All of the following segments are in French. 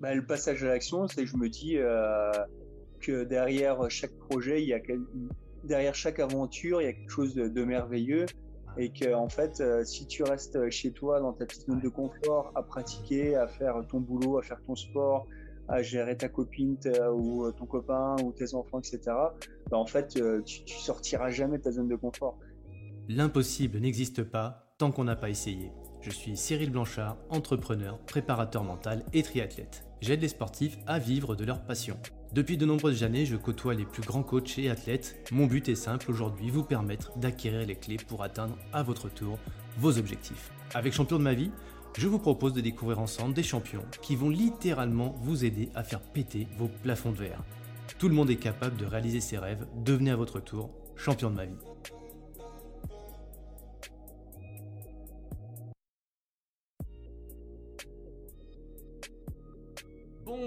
bah, Le passage à l'action, c'est que je me dis que derrière chaque projet, il y a derrière chaque aventure, il y a quelque chose de, merveilleux et que en fait, si tu restes chez toi dans ta petite zone de confort, à pratiquer, à faire ton boulot, à faire ton sport, à gérer ta copine ou ton copain ou tes enfants, etc. Bah, en fait, tu, tu sortiras jamais de ta zone de confort. L'impossible n'existe pas tant qu'on n'a pas essayé. Je suis Cyril Blanchard, entrepreneur, préparateur mental et triathlète. J'aide les sportifs à vivre de leur passion. Depuis de nombreuses années, je côtoie les plus grands coachs et athlètes. Mon but est simple aujourd'hui, vous permettre d'acquérir les clés pour atteindre à votre tour vos objectifs. Avec Champion de ma vie, je vous propose de découvrir ensemble des champions qui vont littéralement vous aider à faire péter vos plafonds de verre. Tout le monde est capable de réaliser ses rêves, devenez à votre tour champion de ma vie.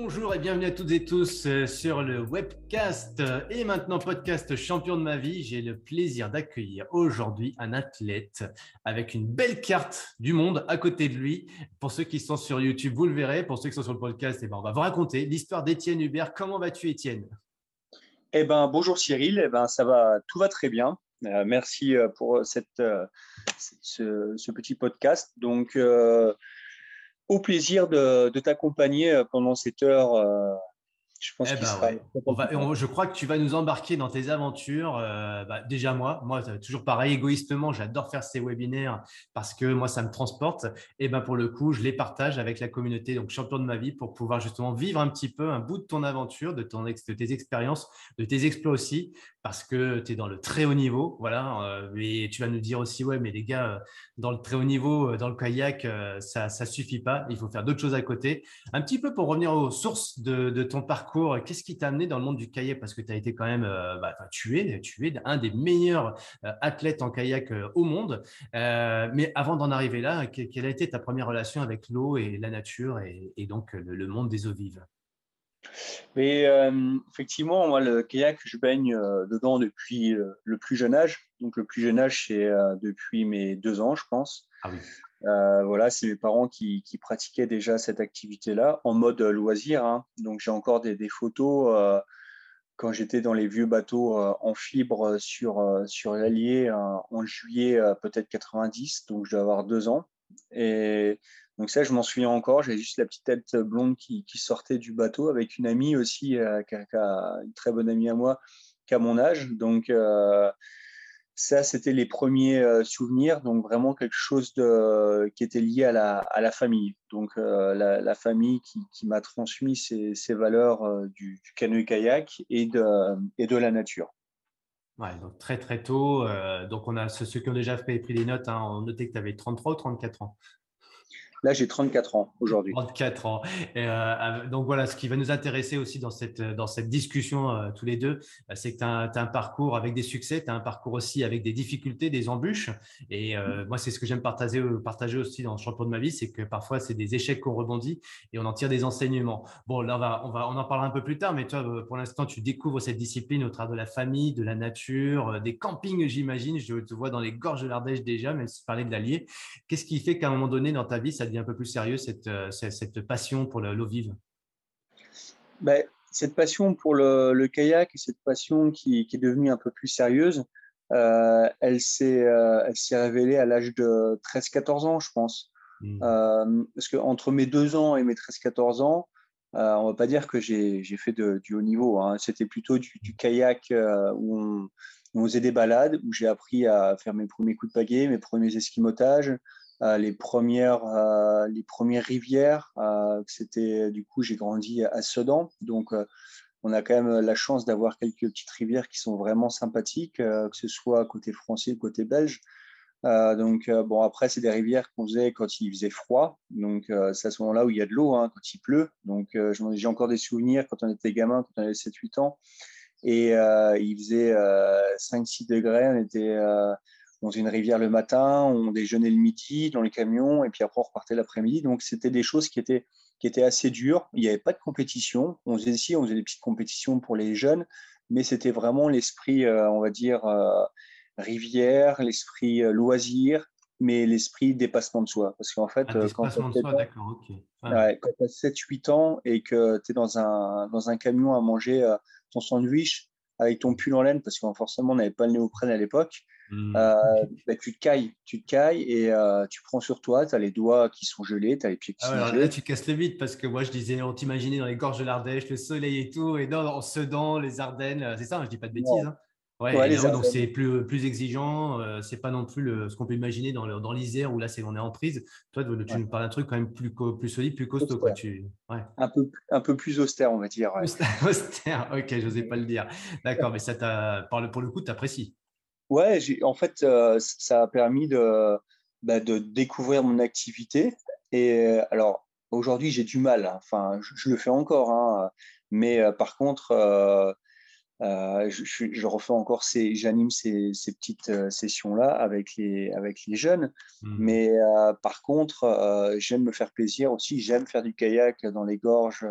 Bonjour et bienvenue à toutes et tous euh, sur le webcast et maintenant podcast champion de ma vie. J'ai le plaisir d'accueillir aujourd'hui un athlète avec une belle carte du monde à côté de lui. Pour ceux qui sont sur YouTube, vous le verrez. Pour ceux qui sont sur le podcast, eh ben, on va vous raconter l'histoire d'Étienne Hubert. Comment vas-tu Étienne? Eh ben, bonjour Cyril, eh ben, ça va, tout va très bien. Euh, merci euh, pour cette, ce, petit podcast. Donc, au plaisir de, t'accompagner euh, pendant cette heure euh, je pense eh ben je crois que tu vas nous embarquer dans tes aventures. Euh, bah, déjà moi, moi toujours pareil, égoïstement, j'adore faire ces webinaires parce que moi ça me transporte. Et ben pour le coup, je les partage avec la communauté, donc champion de ma vie, pour pouvoir justement vivre un petit peu un bout de ton aventure, de, ton, de tes expériences, de tes exploits aussi, parce que tu es dans le très haut niveau. Voilà. et tu vas nous dire aussi, ouais, mais les gars, dans le très haut niveau, dans le kayak, ça ne suffit pas. Il faut faire d'autres choses à côté. Un petit peu pour revenir aux sources de ton parcours Qu'est-ce qui t'a amené dans le monde du kayak? Parce que tu as été quand même, euh, bah, tu, es, tu es un des meilleurs euh, athlètes en kayak euh, au monde. mais avant d'en arriver là, quelle a été ta première relation avec l'eau et la nature et, donc le, monde des eaux vives? Mais effectivement, moi, le kayak, je baigne dedans depuis le plus jeune âge. Donc, le plus jeune âge, c'est depuis mes deux ans, je pense. Ah oui. Euh, voilà, c'est mes parents qui, pratiquaient déjà cette activité-là en mode loisir. Hein. Donc j'ai encore des, photos euh, quand j'étais dans les vieux bateaux euh, en fibre sur, sur l'Allier en juillet peut-être 90, donc je dois avoir deux ans. Et donc ça, je m'en souviens encore. J'ai juste la petite tête blonde qui, sortait du bateau avec une amie aussi, qui une très bonne amie à moi, qui a mon âge. Donc ça, c'était les premiers euh, souvenirs, donc vraiment quelque chose qui était lié à la, famille. Donc euh, la, famille qui, m'a transmis ces, valeurs euh, du, du canoë-kayak et de, et de la nature. Ouais, donc très très tôt. donc on a ceux, qui ont déjà pris des notes, hein, on notait que tu avais 33 ou 34 ans. Là, j'ai 34 ans aujourd'hui. 34 ans. Euh, donc voilà, ce qui va nous intéresser aussi dans cette, dans cette discussion euh, tous les deux, euh, c'est que tu as, un parcours avec des succès, tu as un parcours aussi avec des difficultés, des embûches. Et moi, c'est ce que j'aime partager, partager aussi dans le champion de ma vie, c'est que parfois, c'est des échecs qu'on rebondit et on en tire des enseignements. Bon, là, on, va, on, va, on en parlera un peu plus tard, mais toi, pour l'instant, tu découvres cette discipline au travers de la famille, de la nature, des campings, j'imagine. Je te vois dans les gorges de l'Ardèche déjà, même si tu parlais de l'Allier. Qu'est-ce qui fait qu'à un moment donné dans ta vie, ça un peu plus sérieux, cette, euh, cette passion pour l'eau vive? Ben, Cette passion pour le, kayak et cette passion qui, est devenue un peu plus sérieuse, euh, elle s'est euh, révélée à l'âge de 13-14 ans, je pense. Hmm. parce qu'entre mes deux ans et mes 13-14 ans, on va pas dire que j'ai fait du haut niveau. Hein. C'était plutôt du, kayak où on, on, faisait des balades, où j'ai appris à faire mes premiers coups de pagaie, mes premiers esquimotages, euh, les, premières, euh, les premières rivières. Euh, c'était du coup, j'ai grandi à Sedan, donc on a quand même la chance d'avoir quelques petites rivières qui sont vraiment sympathiques, que ce soit côté français côté belge. donc, bon, après, c'est des rivières qu'on faisait quand il faisait froid. Donc, c'est à ce moment-là où il y a de l'eau, hein, quand il pleut. Donc, j'ai encore des souvenirs quand on était gamin, quand on avait 7-8 ans. Et il faisait 5-6 degrés. On était on faisait une rivière le matin, on déjeunait le midi dans les camions, et puis après on repartait l'après-midi. Donc c'était des choses qui étaient, qui étaient assez dures. Il n'y avait pas de compétition. On faisait ici, on faisait des petites compétitions pour les jeunes, mais c'était vraiment l'esprit, euh, on va dire, euh, rivière, l'esprit euh, loisir, mais l'esprit dépassement de soi. Parce qu'en fait, ah, quand tu as 7-8 ans et que tu es dans un, dans un camion à manger ton sandwich avec ton pull en laine, parce que forcément, on n'avait pas le néoprène à l'époque, mmh. bah, tu te cailles, tu te cailles et tu prends sur toi, tu as les doigts qui sont gelés, tu as les pieds qui ah sont gelés. Là, tu casses le vide parce que moi, je disais, on t'imaginait dans les gorges de l'Ardèche, le soleil et tout, et non, en Sedan, les Ardennes, c'est ça, hein, je dis pas de bêtises. Hein. Ouais, donc c'est plus, plus exigeant. Euh, c'est pas non plus le, ce qu'on peut imaginer dans, dans l'Isère où là, c'est on est en prise. Toi, tu nous parles d'un truc quand même plus, plus solide, plus costaud. Quoi. Tu... Un, peu, un peu plus austère, on va dire. Austère, ok, j'osais pas le dire. D'accord, mais ça t'a, pour le coup, tu apprécies. Ouais, en fait, euh, ça a permis de, bah, de découvrir mon activité. Et euh, alors, aujourd'hui, j'ai du mal. Hein. Enfin, je, le fais encore. Hein. mais par contre, euh, je, refais encore ces, j'anime ces, petites euh, sessions-là avec les, avec les jeunes. Mmh. Mais euh, par contre, j'aime me faire plaisir aussi. J'aime faire du kayak dans les gorges,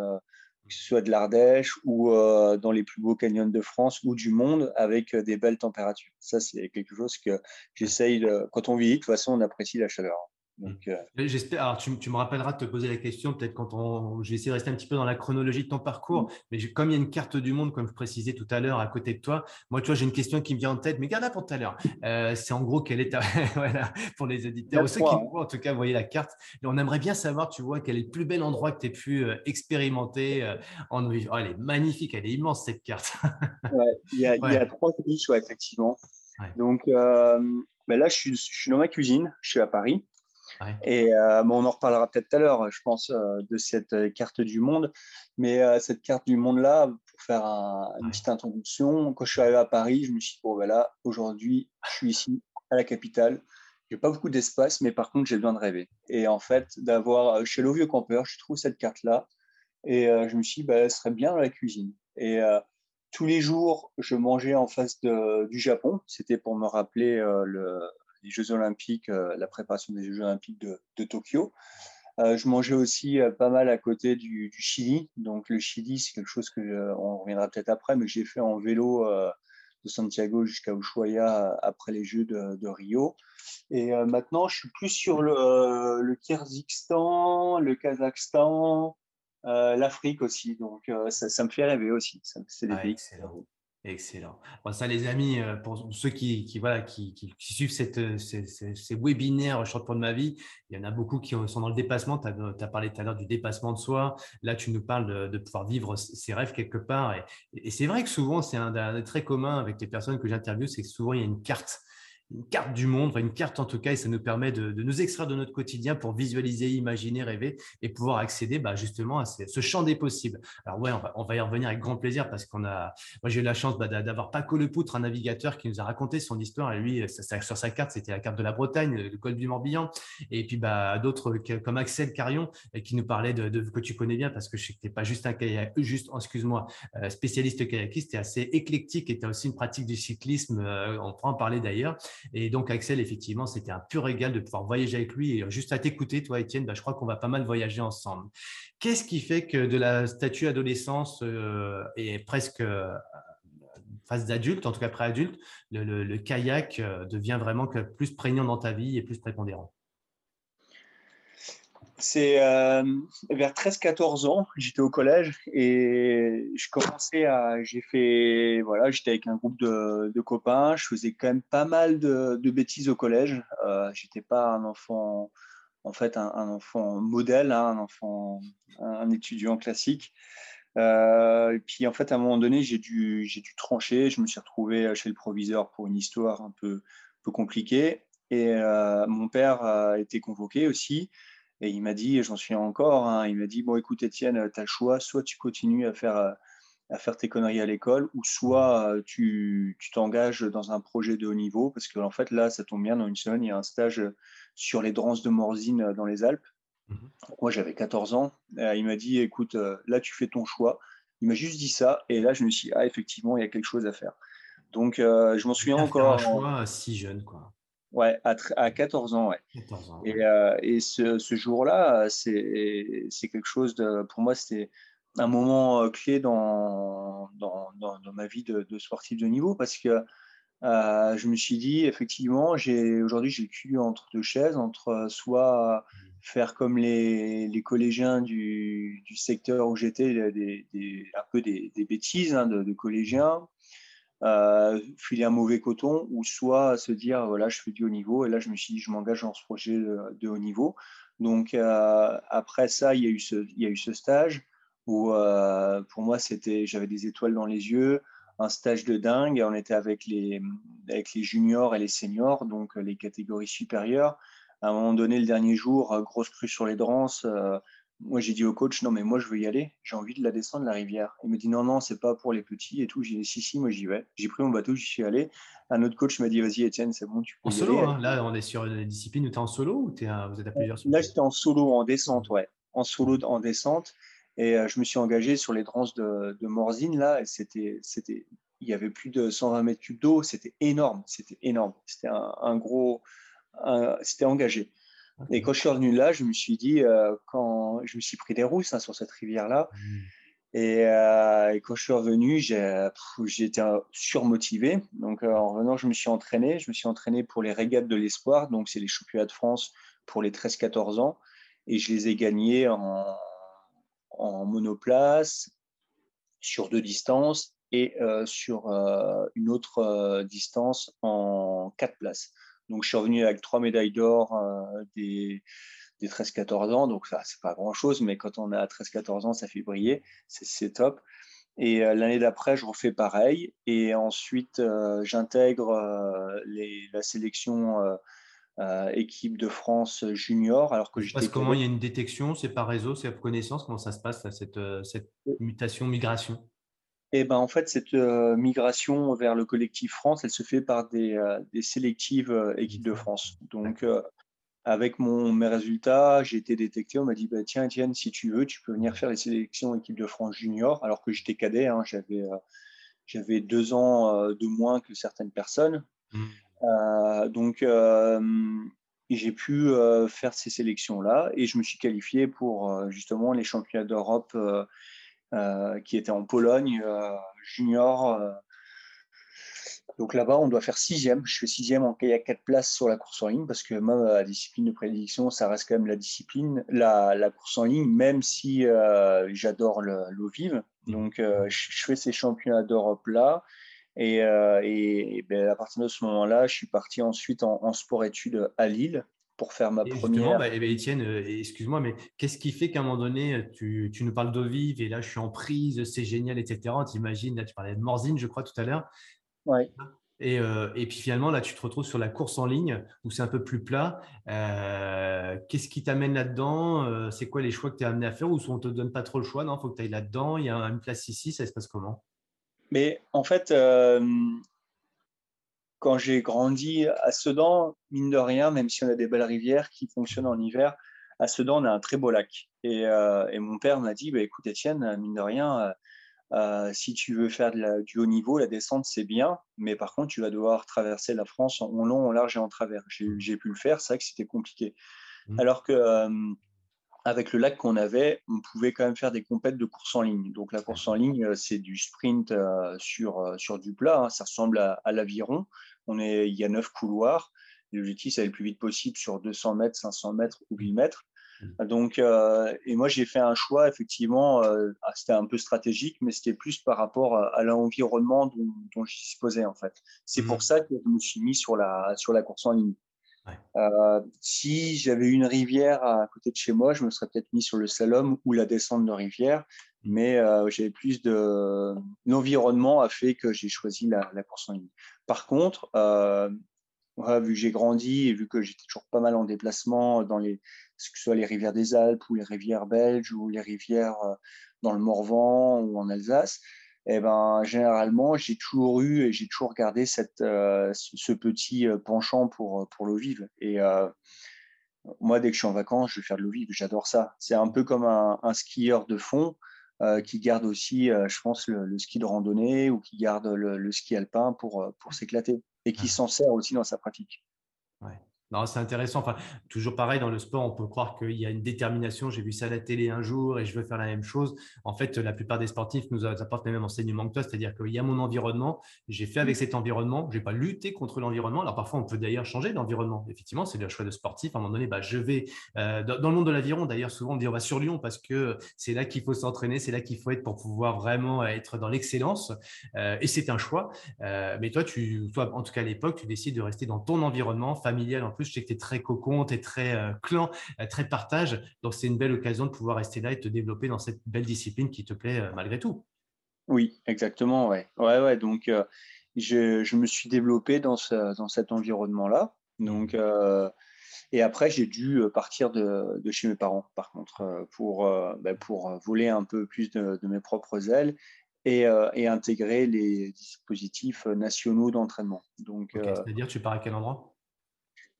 que ce soit de l'Ardèche ou dans les plus beaux canyons de France ou du monde avec des belles températures. Ça, c'est quelque chose que j'essaye. Quand on vit, de toute façon, on apprécie la chaleur. Mmh. Euh, j'espère. Alors, tu, me rappelleras de te poser la question, peut-être quand on. Je vais essayer de rester un petit peu dans la chronologie de ton parcours, mmh. mais comme il y a une carte du monde, comme je précisais tout à l'heure, à côté de toi, moi, tu vois, j'ai une question qui me vient en tête, mais garde-la pour tout à l'heure. Euh, c'est en gros, quelle est ta. voilà, pour les éditeurs, ceux qui en tout cas, voyez la carte. Et on aimerait bien savoir, tu vois, quel est le plus bel endroit que tu aies pu euh, expérimenter en oh, elle est magnifique, elle est immense, cette carte. il, y a, il y a trois niches, effectivement. Donc, ben là, je suis, je suis dans ma cuisine, je suis à Paris. Et euh, on en reparlera peut-être tout à l'heure, je pense, euh, de cette euh, carte du monde. Mais cette carte du monde-là, pour faire une petite introduction, quand je suis arrivé à Paris, je me suis dit, bon, voilà, ben aujourd'hui, je suis ici, à la capitale. J'ai pas beaucoup d'espace, mais par contre, j'ai besoin de rêver. Et en fait, d'avoir chez le vieux campeur, je trouve cette carte-là. Et je me suis dit, bah, elle serait bien dans la cuisine. Et tous les jours, je mangeais en face de, du Japon. C'était pour me rappeler le, les Jeux Olympiques, euh, la préparation des Jeux Olympiques de, Tokyo. Euh, je mangeais aussi euh, pas mal à côté du, Chili. Donc le Chili, c'est quelque chose que on reviendra peut-être après, mais j'ai fait en vélo de Santiago jusqu'à Ushuaia après les Jeux de, Rio. Et maintenant, je suis plus sur le, le Kyrgyzstan, le Kazakhstan, l'Afrique aussi. Donc ça, me fait rêver aussi. C'est des pays. Excellent. Ça, les amis, euh, pour ceux qui, voilà, qui, suivent cette, euh, ces, webinaires Chante de ma vie, il y en a beaucoup qui sont dans le dépassement. Tu as, parlé tout à l'heure du dépassement de soi. Là, tu nous parles de, pouvoir vivre ses rêves quelque part. Et, c'est vrai que souvent, c'est un, un, très commun avec les personnes que j'interviewe, c'est que souvent, il y a une carte une carte du monde, une carte en tout cas, et ça nous permet de, nous extraire de notre quotidien pour visualiser, imaginer, rêver et pouvoir accéder bah, justement à ce, champ des possibles. Alors ouais, on va, y revenir avec grand plaisir parce qu'on a, moi j'ai eu la chance bah, d'avoir Paco Lepoutre, un navigateur qui nous a raconté son histoire et lui, sur sa carte, c'était la carte de la Bretagne, le col du Morbihan, et puis bah, d'autres comme Axel Carion qui nous parlait de, que tu connais bien parce que je sais pas juste un kayak, juste, excuse-moi, euh, spécialiste kayakiste, tu es assez éclectique et as aussi une pratique du cyclisme, euh, on pourra en parler d'ailleurs. Et donc, Axel, effectivement, c'était un pur régal de pouvoir voyager avec lui. Et juste à t'écouter, toi, Étienne, bah, je crois qu'on va pas mal voyager ensemble. Qu'est-ce qui fait que de la statue adolescence euh, et presque euh, phase d'adulte, en tout cas pré-adulte, le, kayak euh, devient vraiment plus prégnant dans ta vie et plus prépondérant? C'est euh, vers 13-14 ans, j'étais au collège et je commençais à. J'ai fait. Voilà, j'étais avec un groupe de, copains. Je faisais quand même pas mal de, bêtises au collège. Euh, j'étais pas un enfant, en fait, un, enfant modèle, hein, un enfant, un, étudiant classique. Euh, puis en fait, à un moment donné, j'ai dû, j'ai dû trancher. Je me suis retrouvé chez le proviseur pour une histoire un peu, peu compliquée. Et euh, mon père a été convoqué aussi. Et il m'a dit, j'en suis encore, hein, il m'a dit, bon écoute Étienne, tu as le choix, soit tu continues à faire, à faire tes conneries à l'école, ou soit tu t'engages dans un projet de haut niveau, parce que en fait là, ça tombe bien, dans une semaine, il y a un stage sur les drances de Morzine dans les Alpes. Mmh Moi j'avais 14 ans, il m'a dit, écoute, là tu fais ton choix. Il m'a juste dit ça, et là je me suis dit, ah effectivement, il y a quelque chose à faire. Donc je m'en souviens encore. Un choix si jeune, quoi. Ouais, à, 14 ans, ouais. Et, euh, et ce, ce jour-là, c'est quelque chose de. Pour moi, c'était un moment euh, clé dans, dans, dans, ma vie de, de, sportif de niveau parce que je me suis dit, effectivement, aujourd'hui, j'ai le cul entre deux chaises, entre soit faire comme les, collégiens du, secteur où j'étais, un peu des, bêtises hein, de, collégiens, euh, filer un mauvais coton, ou soit se dire, voilà, je fais du haut niveau, et là, je me suis dit, je m'engage dans ce projet de, haut niveau. Donc, euh, après ça, il y, a eu ce, il y a eu ce stage où, euh, pour moi, c'était, j'avais des étoiles dans les yeux, un stage de dingue, on était avec les, avec les juniors et les seniors, donc les catégories supérieures à un moment donné, le dernier jour, euh, grosse crue sur les drances. Moi, j'ai dit au coach, non, mais moi, je veux y aller. J'ai envie de la descendre, la rivière. Il me dit, non, non, c'est pas pour les petits et tout. J'ai dit, si, si, moi, j'y vais. J'ai pris mon bateau, j'y suis allé. Un autre coach m'a dit, vas-y, Étienne, c'est bon, tu peux. En solo, hein. là, on est sur une discipline où tu es en solo ou es vous êtes à plusieurs Là, j'étais en solo, en descente, ouais. En solo, en descente. Et euh, je me suis engagé sur les drances de, de Morzine, là. Et c'était, c'était, il y avait plus de 120 mètres cubes d'eau. C'était énorme. C'était énorme. C'était un, gros, c'était engagé. Et quand je suis revenu là, je me suis dit, euh, quand je me suis pris des rousses hein, sur cette rivière-là. Mmh. Euh, et, quand je suis revenu, j'étais surmotivé. Donc euh, en revenant, je me suis entraîné. Je me suis entraîné pour les régates de l'espoir. Donc c'est les championnats de France pour les 13-14 ans. Et je les ai gagnés en, en monoplace sur deux distances et sur une autre distance en quatre places. Donc, je suis revenu avec trois médailles d'or euh, des, 13-14 ans. Donc, ça, c'est pas grand-chose, mais quand on a 13-14 ans, ça fait briller. C'est top. Et euh, l'année d'après, je refais pareil. Et ensuite, euh, j'intègre la sélection équipe de France junior. Alors que Parce comment? Il y a une détection? C'est par réseau? C'est par connaissance? Comment ça se passe, cette, cette mutation, migration? Et ben, en fait, cette euh, migration vers le collectif France, elle se fait par des, euh, des sélectives euh, équipes de France. Donc, avec mon, mes résultats, j'ai été détecté. On m'a dit bah, Tiens, Etienne, si tu veux, tu peux venir faire les sélections équipe de France junior, alors que j'étais cadet. Hein, j'avais, j'avais deux ans de moins que certaines personnes. Mmh. donc, j'ai pu faire ces sélections-là et je me suis qualifié pour justement les championnats d'Europe qui était en Pologne, euh, junior. Euh. Donc là-bas, on doit faire sixième. Je fais sixième en kayak 4 places sur la course en ligne parce que moi, ma discipline de prédiction, ça reste quand même la discipline, la, la course en ligne, même si j'adore l'eau vive. Donc, je fais ces championnats d'Europe là. Et, et, ben, à partir de ce moment-là, je suis parti ensuite en, en sport-études à Lille pour faire ma première. Bah, eh ben, Étienne, euh, excuse-moi, mais qu'est-ce qui fait qu'à un moment donné, tu, tu nous parles d'eau vive et là, je suis en prise, c'est génial, etc. T'imagines, là, tu parlais de Morzine, je crois, tout à l'heure. Et, euh, et, puis finalement, là, tu te retrouves sur la course en ligne où c'est un peu plus plat. Euh, qu'est-ce qui t'amène là-dedans? C'est quoi les choix que tu es amené à faire ou on ne te donne pas trop le choix? Non, il faut que tu ailles là-dedans. Il y a une place ici, ça se passe comment? Mais en fait, quand j'ai grandi à Sedan, mine de rien, même si on a des belles rivières qui fonctionnent en hiver, à Sedan, on a un très beau lac. Et, euh, mon père m'a dit, bah, écoute Étienne, mine de rien, euh, euh, si tu veux faire du haut niveau, la descente, c'est bien, mais par contre, tu vas devoir traverser la France en, long, en large et en travers. J'ai pu le faire, c'est vrai que c'était compliqué. Mmh. Alors que avec le lac qu'on avait, on pouvait quand même faire des compètes de course en ligne. Donc la course en ligne, c'est du sprint sur, sur du plat, hein. ça ressemble à, à l'aviron. On est, il y a neuf couloirs. L'objectif, c'est d'aller le plus vite possible sur 200 mètres, 500 mètres ou 1000 mètres. Mmh. Donc, euh, et moi, j'ai fait un choix, effectivement, euh, ah, c'était un peu stratégique, mais c'était plus par rapport à, l'environnement dont, dont je disposais, en fait. C'est pour mmh. ça que je me suis mis sur la, sur la course en ligne. Euh, si j'avais une rivière à côté de chez moi, je me serais peut-être mis sur le slalom ou la descente de rivière, mmh. mais j'avais plus de. L'environnement a fait que j'ai choisi la, la, course en ligne. Par contre, euh, vu que j'ai grandi et vu que j'étais toujours pas mal en déplacement dans les, que ce soit les rivières des Alpes ou les rivières belges ou les rivières euh, dans le Morvan ou en Alsace, eh ben, généralement, j'ai toujours eu et j'ai toujours gardé cette, euh, ce petit penchant pour, pour l'eau vive. Et moi, dès que je suis en vacances, je vais faire de l'eau vive. J'adore ça. C'est un peu comme un, un skieur de fond. Euh, qui garde aussi, euh, je pense, le, ski de randonnée ou qui garde le, ski alpin pour, euh, pour s'éclater et qui s'en sert aussi dans sa pratique. Ouais. Non, c'est intéressant. Enfin, toujours pareil, dans le sport, on peut croire qu'il y a une détermination. J'ai vu ça à la télé un jour et je veux faire la même chose. En fait, la plupart des sportifs nous apportent le même enseignement que toi, c'est-à-dire qu'il y a mon environnement, j'ai fait avec cet environnement, je n'ai pas lutté contre l'environnement. Alors parfois, on peut d'ailleurs changer d'environnement. Effectivement, c'est le choix de sportif. À un moment donné, bah, je vais euh, dans le monde de l'aviron, d'ailleurs, souvent on dit on va sur Lyon parce que c'est là qu'il faut s'entraîner, c'est là qu'il faut être pour pouvoir vraiment être dans l'excellence. Euh, et c'est un choix. Euh, mais toi, tu, toi, en tout cas à l'époque, tu décides de rester dans ton environnement familial en plus je sais que tu es très cocon, tu es très euh, clan, euh, très partage. Donc, c'est une belle occasion de pouvoir rester là et te développer dans cette belle discipline qui te plaît euh, malgré tout. Oui, exactement. Ouais, ouais, ouais. Donc, je, me suis développé dans, dans cet environnement-là. Donc, et après, j'ai dû partir de, chez mes parents, par contre, pour, ben, pour voler un peu plus de, mes propres ailes et, et, intégrer les dispositifs nationaux d'entraînement. Donc, C'est-à-dire, tu pars à quel endroit?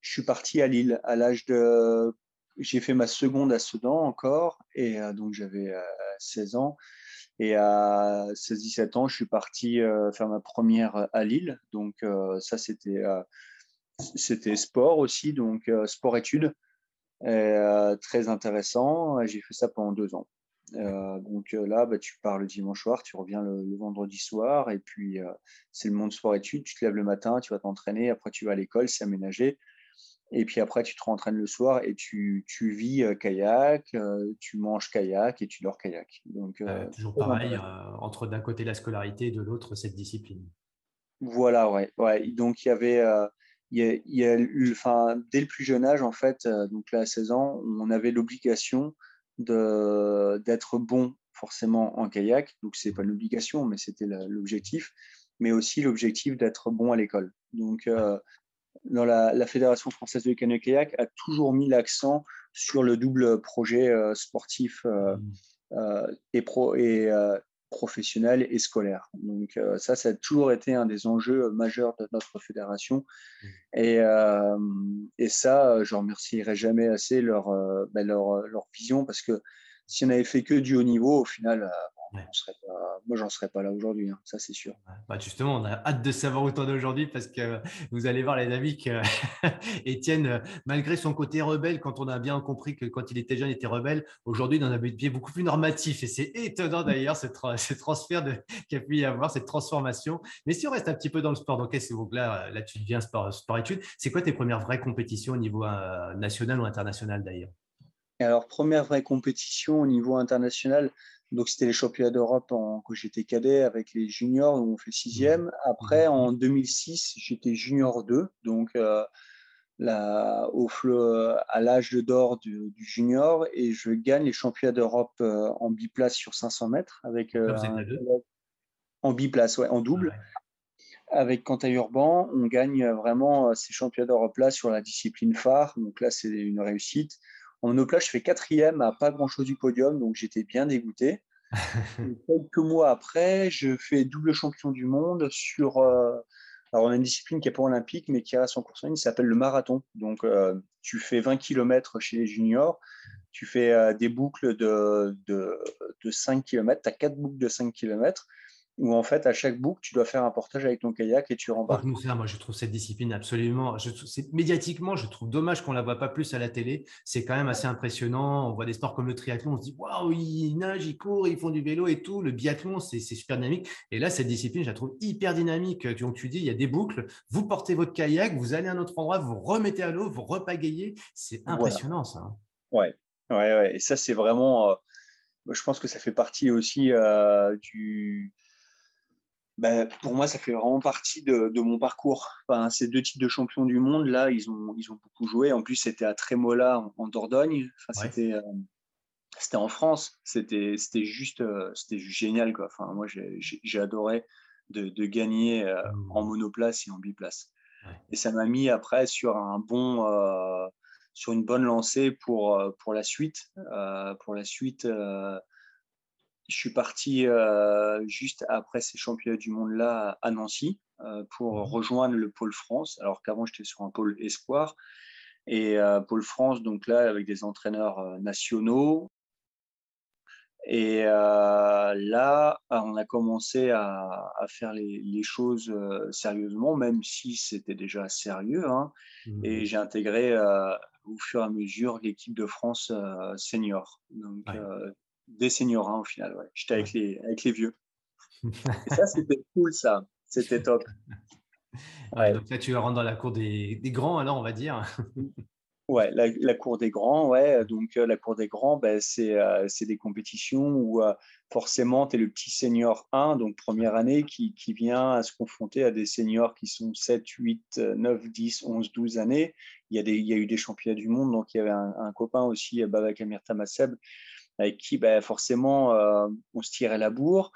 Je suis parti à Lille à l'âge de. J'ai fait ma seconde à Sedan encore, et euh, donc j'avais 16 euh, ans. Et à 16-17 ans, je suis parti euh, faire ma première à Lille. Donc ça, c'était c'était sport aussi, donc sport-études. très intéressant. J'ai fait ça pendant deux ans. donc là, bah, tu pars le dimanche soir, tu reviens le, vendredi soir, et puis c'est le monde sport-études. Tu te lèves le matin, tu vas t'entraîner, après tu vas à l'école, c'est aménagé. Et puis après, tu te rentraînes le soir et tu, tu vis euh, kayak, euh, tu manges kayak et tu dors kayak. Donc, euh, toujours pareil, entre d'un côté la scolarité et de l'autre cette discipline. Voilà, ouais. ouais. Donc il y avait, il y a, enfin, dès le plus jeune âge, en fait, donc là à 16 ans, on avait l'obligation d'être bon forcément en kayak. Donc c'est pas l'obligation, mais c'était l'objectif. Mais aussi l'objectif d'être bon à l'école. Donc dans la, Fédération française de canoë-kayak a toujours mis l'accent sur le double projet euh, sportif euh, mmh. euh, et, pro, et professionnel et scolaire. Donc ça, ça a toujours été un des enjeux majeurs de notre fédération. Mmh. Et, et, ça, je remercierai jamais assez leur, ben, leur, leur, vision parce que si on avait fait que du haut niveau, au final, moi, j'en serais pas là aujourd'hui, hein, ça c'est sûr. Bah, justement, on a hâte de savoir où tu en es aujourd'hui parce que vous allez voir, les amis, que Étienne, malgré son côté rebelle, quand on a bien compris que quand il était jeune, il était rebelle, aujourd'hui, il en a un pied beaucoup plus normatif. Et c'est étonnant d'ailleurs, ce, transfert qu'il a pu y avoir, cette transformation. Mais si on reste un petit peu dans le sport, donc donc là, là, tu deviens sport-études, c'est quoi tes premières vraies compétitions au niveau euh, national ou international d'ailleurs? Alors, première vraie compétition au niveau international, donc, c'était les championnats d'Europe quand j'étais cadet avec les juniors, où on fait sixième. Après, en 2006, j'étais junior 2, donc euh, au, à l'âge d'or du, du, junior, et je gagne les championnats d'Europe euh, en biplace sur 500 mètres. Avec, euh, en biplace, ouais, en double. Ah avec Quentin Urban, on gagne vraiment ces championnats d'Europe-là sur la discipline phare. Donc là, c'est une réussite. En monoplace, je fais quatrième à pas grand-chose du podium, donc j'étais bien dégoûté. quelques mois après, je fais double champion du monde sur. Euh, alors, on a une discipline qui n'est pas olympique, mais qui a son course en ligne, s'appelle le marathon. Donc, euh, tu fais 20 km chez les juniors, tu fais euh, des boucles de, de, de 5 km, tu as 4 boucles de 5 km où en fait, à chaque boucle, tu dois faire un portage avec ton kayak et tu rembarques. moi, je trouve cette discipline absolument. Je, médiatiquement, je trouve dommage qu'on ne la voit pas plus à la télé. C'est quand même assez impressionnant. On voit des sports comme le triathlon, on se dit waouh, ils nagent, ils courent, ils font du vélo et tout. Le biathlon, c'est super dynamique. Et là, cette discipline, je la trouve hyper dynamique. Donc, tu dis, il y a des boucles. Vous portez votre kayak, vous allez à un autre endroit, vous remettez à l'eau, vous repagayez. C'est impressionnant, ça. Hein. Ouais, ouais, ouais. Et ça, c'est vraiment. Euh, je pense que ça fait partie aussi euh, du bah, pour moi, ça fait vraiment partie de, mon parcours. Enfin, ces deux types de champions du monde, là, ils ont, ils ont beaucoup joué. En plus, c'était à Trémola, en, Dordogne. Enfin, c'était, euh, c'était en France. C'était, juste, euh, c'était juste génial. Quoi. Enfin, moi, j'ai, adoré de, gagner euh, mmh. en monoplace et en biplace. Et ça m'a mis après sur un bon, sur une bonne lancée pour, pour la suite. pour la suite je suis parti euh, juste après ces championnats du monde-là à Nancy euh, pour mmh rejoindre le pôle France, alors qu'avant j'étais sur un pôle espoir. Et euh, pôle France, donc là, avec des entraîneurs nationaux. Et là, on a commencé à, faire les, choses sérieusement, même si c'était déjà sérieux. Hein. Mmh et j'ai intégré au fur et à mesure l'équipe de France senior. Donc, des seniors hein, au final. J'étais avec, les, avec les vieux. et ça, c'était cool, ça. C'était top. donc là, tu rentres dans la cour des, des grands, alors, on va dire. Ouais, la, cour des grands, ouais. Donc, la cour des grands, ben, c'est des compétitions où forcément, tu es le petit senior 1, donc première année, qui, qui, vient à se confronter à des seniors qui sont 7, 8, 9, 10, 11, 12 années. Il y a, des, il y a eu des championnats du monde, donc il y avait un, copain aussi, Babak Amir Tamaseb, avec qui ben, forcément, on se tirait la bourre.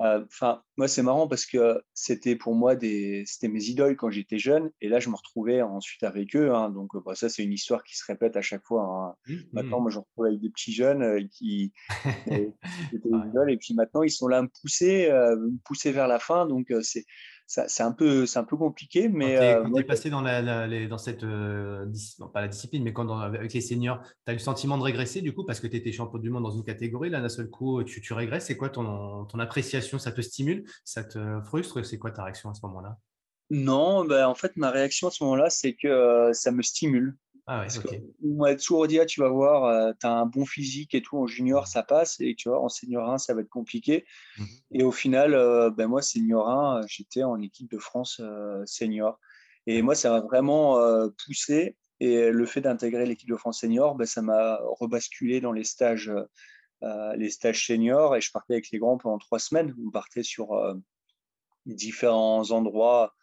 Euh, enfin, moi, c'est marrant parce que c'était pour moi des, c'était mes idoles quand j'étais jeune, et là, je me retrouvais ensuite avec eux. Hein. donc, bah, ça, c'est une histoire qui se répète à chaque fois. Hein. Mmh, maintenant, mmh. moi, je me retrouve avec des petits jeunes euh, qui étaient mes idoles, et puis maintenant, ils sont là à me pousser, euh, me pousser vers la fin. Donc, c'est c'est un peu c'est un peu compliqué mais quand tu es, passé dans la, dans cette euh, pas la discipline mais quand avec les seniors tu as eu le sentiment de régresser du coup parce que tu étais champion du monde dans une catégorie là d'un seul coup tu, tu régresses c'est quoi ton, ton appréciation? Ça te stimule? Ça te frustre? C'est quoi ta réaction à ce moment-là? Non, ben, en fait, ma réaction à ce moment-là, c'est que euh, ça me stimule. Ah ouais, okay. On m'a toujours dit, ah, tu vas voir, euh, tu as un bon physique et tout, en junior, ça passe, et tu vois, en senior 1, ça va être compliqué. Mmh et au final, euh, ben, moi, senior 1, euh, j'étais en équipe de France senior. Et moi, ça m'a vraiment poussé. Et le fait d'intégrer l'équipe de France senior, ben, ça m'a rebasculé dans les stages, les stages seniors. Et je partais avec les grands pendant trois semaines. On partait sur différents endroits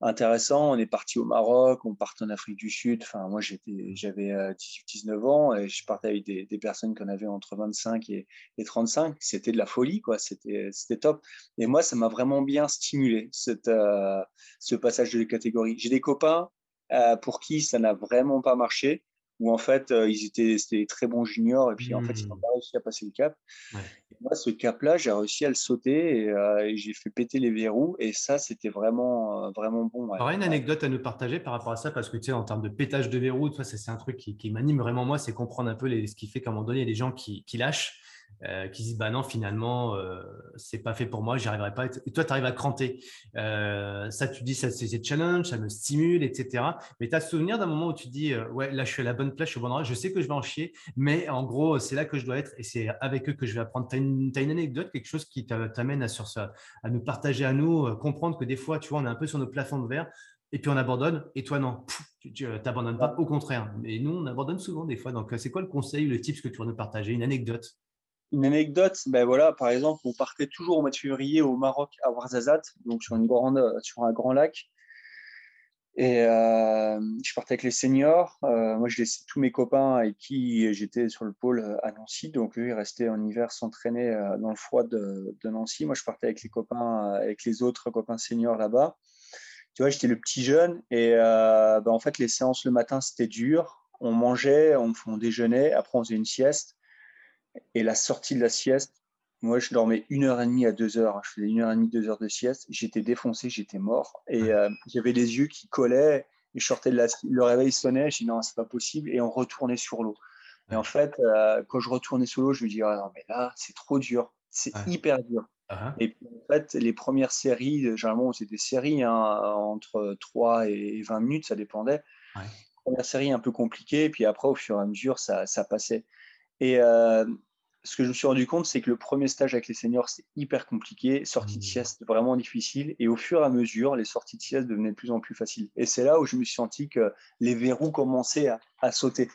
intéressant. On est parti au Maroc, on part en Afrique du Sud. Enfin, moi, j'étais, j'avais 18-19 euh, ans et je partais avec des, personnes qui en avaient entre 25 et, 35. C'était de la folie, quoi. C'était, c'était top. Et moi, ça m'a vraiment bien stimulé, cette, euh, ce passage de catégorie. J'ai des copains euh, pour qui ça n'a vraiment pas marché où en fait, euh, ils étaient, c'était très bons juniors et puis en fait, ils n'ont mmh. pas réussi à passer le cap. moi, ce cap-là, j'ai réussi à le sauter euh, et, j'ai fait péter les verrous et ça, c'était vraiment, euh, vraiment bon. Ouais. une anecdote à nous partager par rapport à ça? Parce que tu sais, en termes de pétage de verrous, c'est un truc qui, m'anime vraiment moi, c'est comprendre un peu les, ce qui fait qu'à un moment donné, il y a des gens qui, qui lâchent euh, qui disent bah non finalement euh, c'est pas fait pour moi j'y arriverai pas. Et toi tu arrives à cranter. Euh, ça tu dis ça c'est challenge ça me stimule etc mais tu as souvenir d'un moment où tu dis ouais là je suis à la bonne place je suis au bon endroit je sais que je vais en chier mais en gros c'est là que je dois être et c'est avec eux que je vais apprendre. Tu as, une anecdote quelque chose qui t'amène à, nous partager à nous comprendre que des fois tu vois on est un peu sur nos plafonds de verre et puis on abandonne, et toi non, tu n'abandonnes pas, au contraire. Mais nous, on abandonne souvent des fois. Donc, c'est quoi le conseil, le tips que tu vas nous partager, une anecdote? Une anecdote, ben voilà, par exemple, on partait toujours au mois de février au Maroc à Ouarzazate, donc sur, une grande, sur un grand lac. Et euh, je partais avec les seniors. Euh, moi, je laissais tous mes copains avec qui j'étais sur le pôle à Nancy. Donc, eux, ils restaient en hiver s'entraîner euh, dans le froid de, Nancy. Moi, je partais avec les copains, avec les autres copains seniors là-bas. Tu vois, j'étais le petit jeune. Et ben, en fait, les séances le matin, c'était dur. On mangeait, on, on déjeunait. Après, on faisait une sieste. Et la sortie de la sieste, moi, je dormais une heure et demie à deux heures. Je faisais une heure et demie, deux heures de sieste. J'étais défoncé, j'étais mort. Et euh, j'avais les yeux qui collaient. Et je sortais de la... Le réveil sonnait. Je dis non, c'est pas possible. Et on retournait sur l'eau. Et en fait, euh, quand je retournais sur l'eau, je me dis ah non, mais là, c'est trop dur. C'est hyper dur. Uh-huh. Et puis, en fait, les premières séries, généralement, c'était des séries hein, entre 3 et 20 minutes, ça dépendait. Première série un peu compliquée. Et puis après, au fur et à mesure, ça, ça passait. Et euh, ce que je me suis rendu compte, c'est que le premier stage avec les seniors, c'est hyper compliqué. Sortie de mmh. sieste, vraiment difficile. Et au fur et à mesure, les sorties de sieste devenaient de plus en plus faciles. Et c'est là où je me suis senti que les verrous commençaient à, sauter.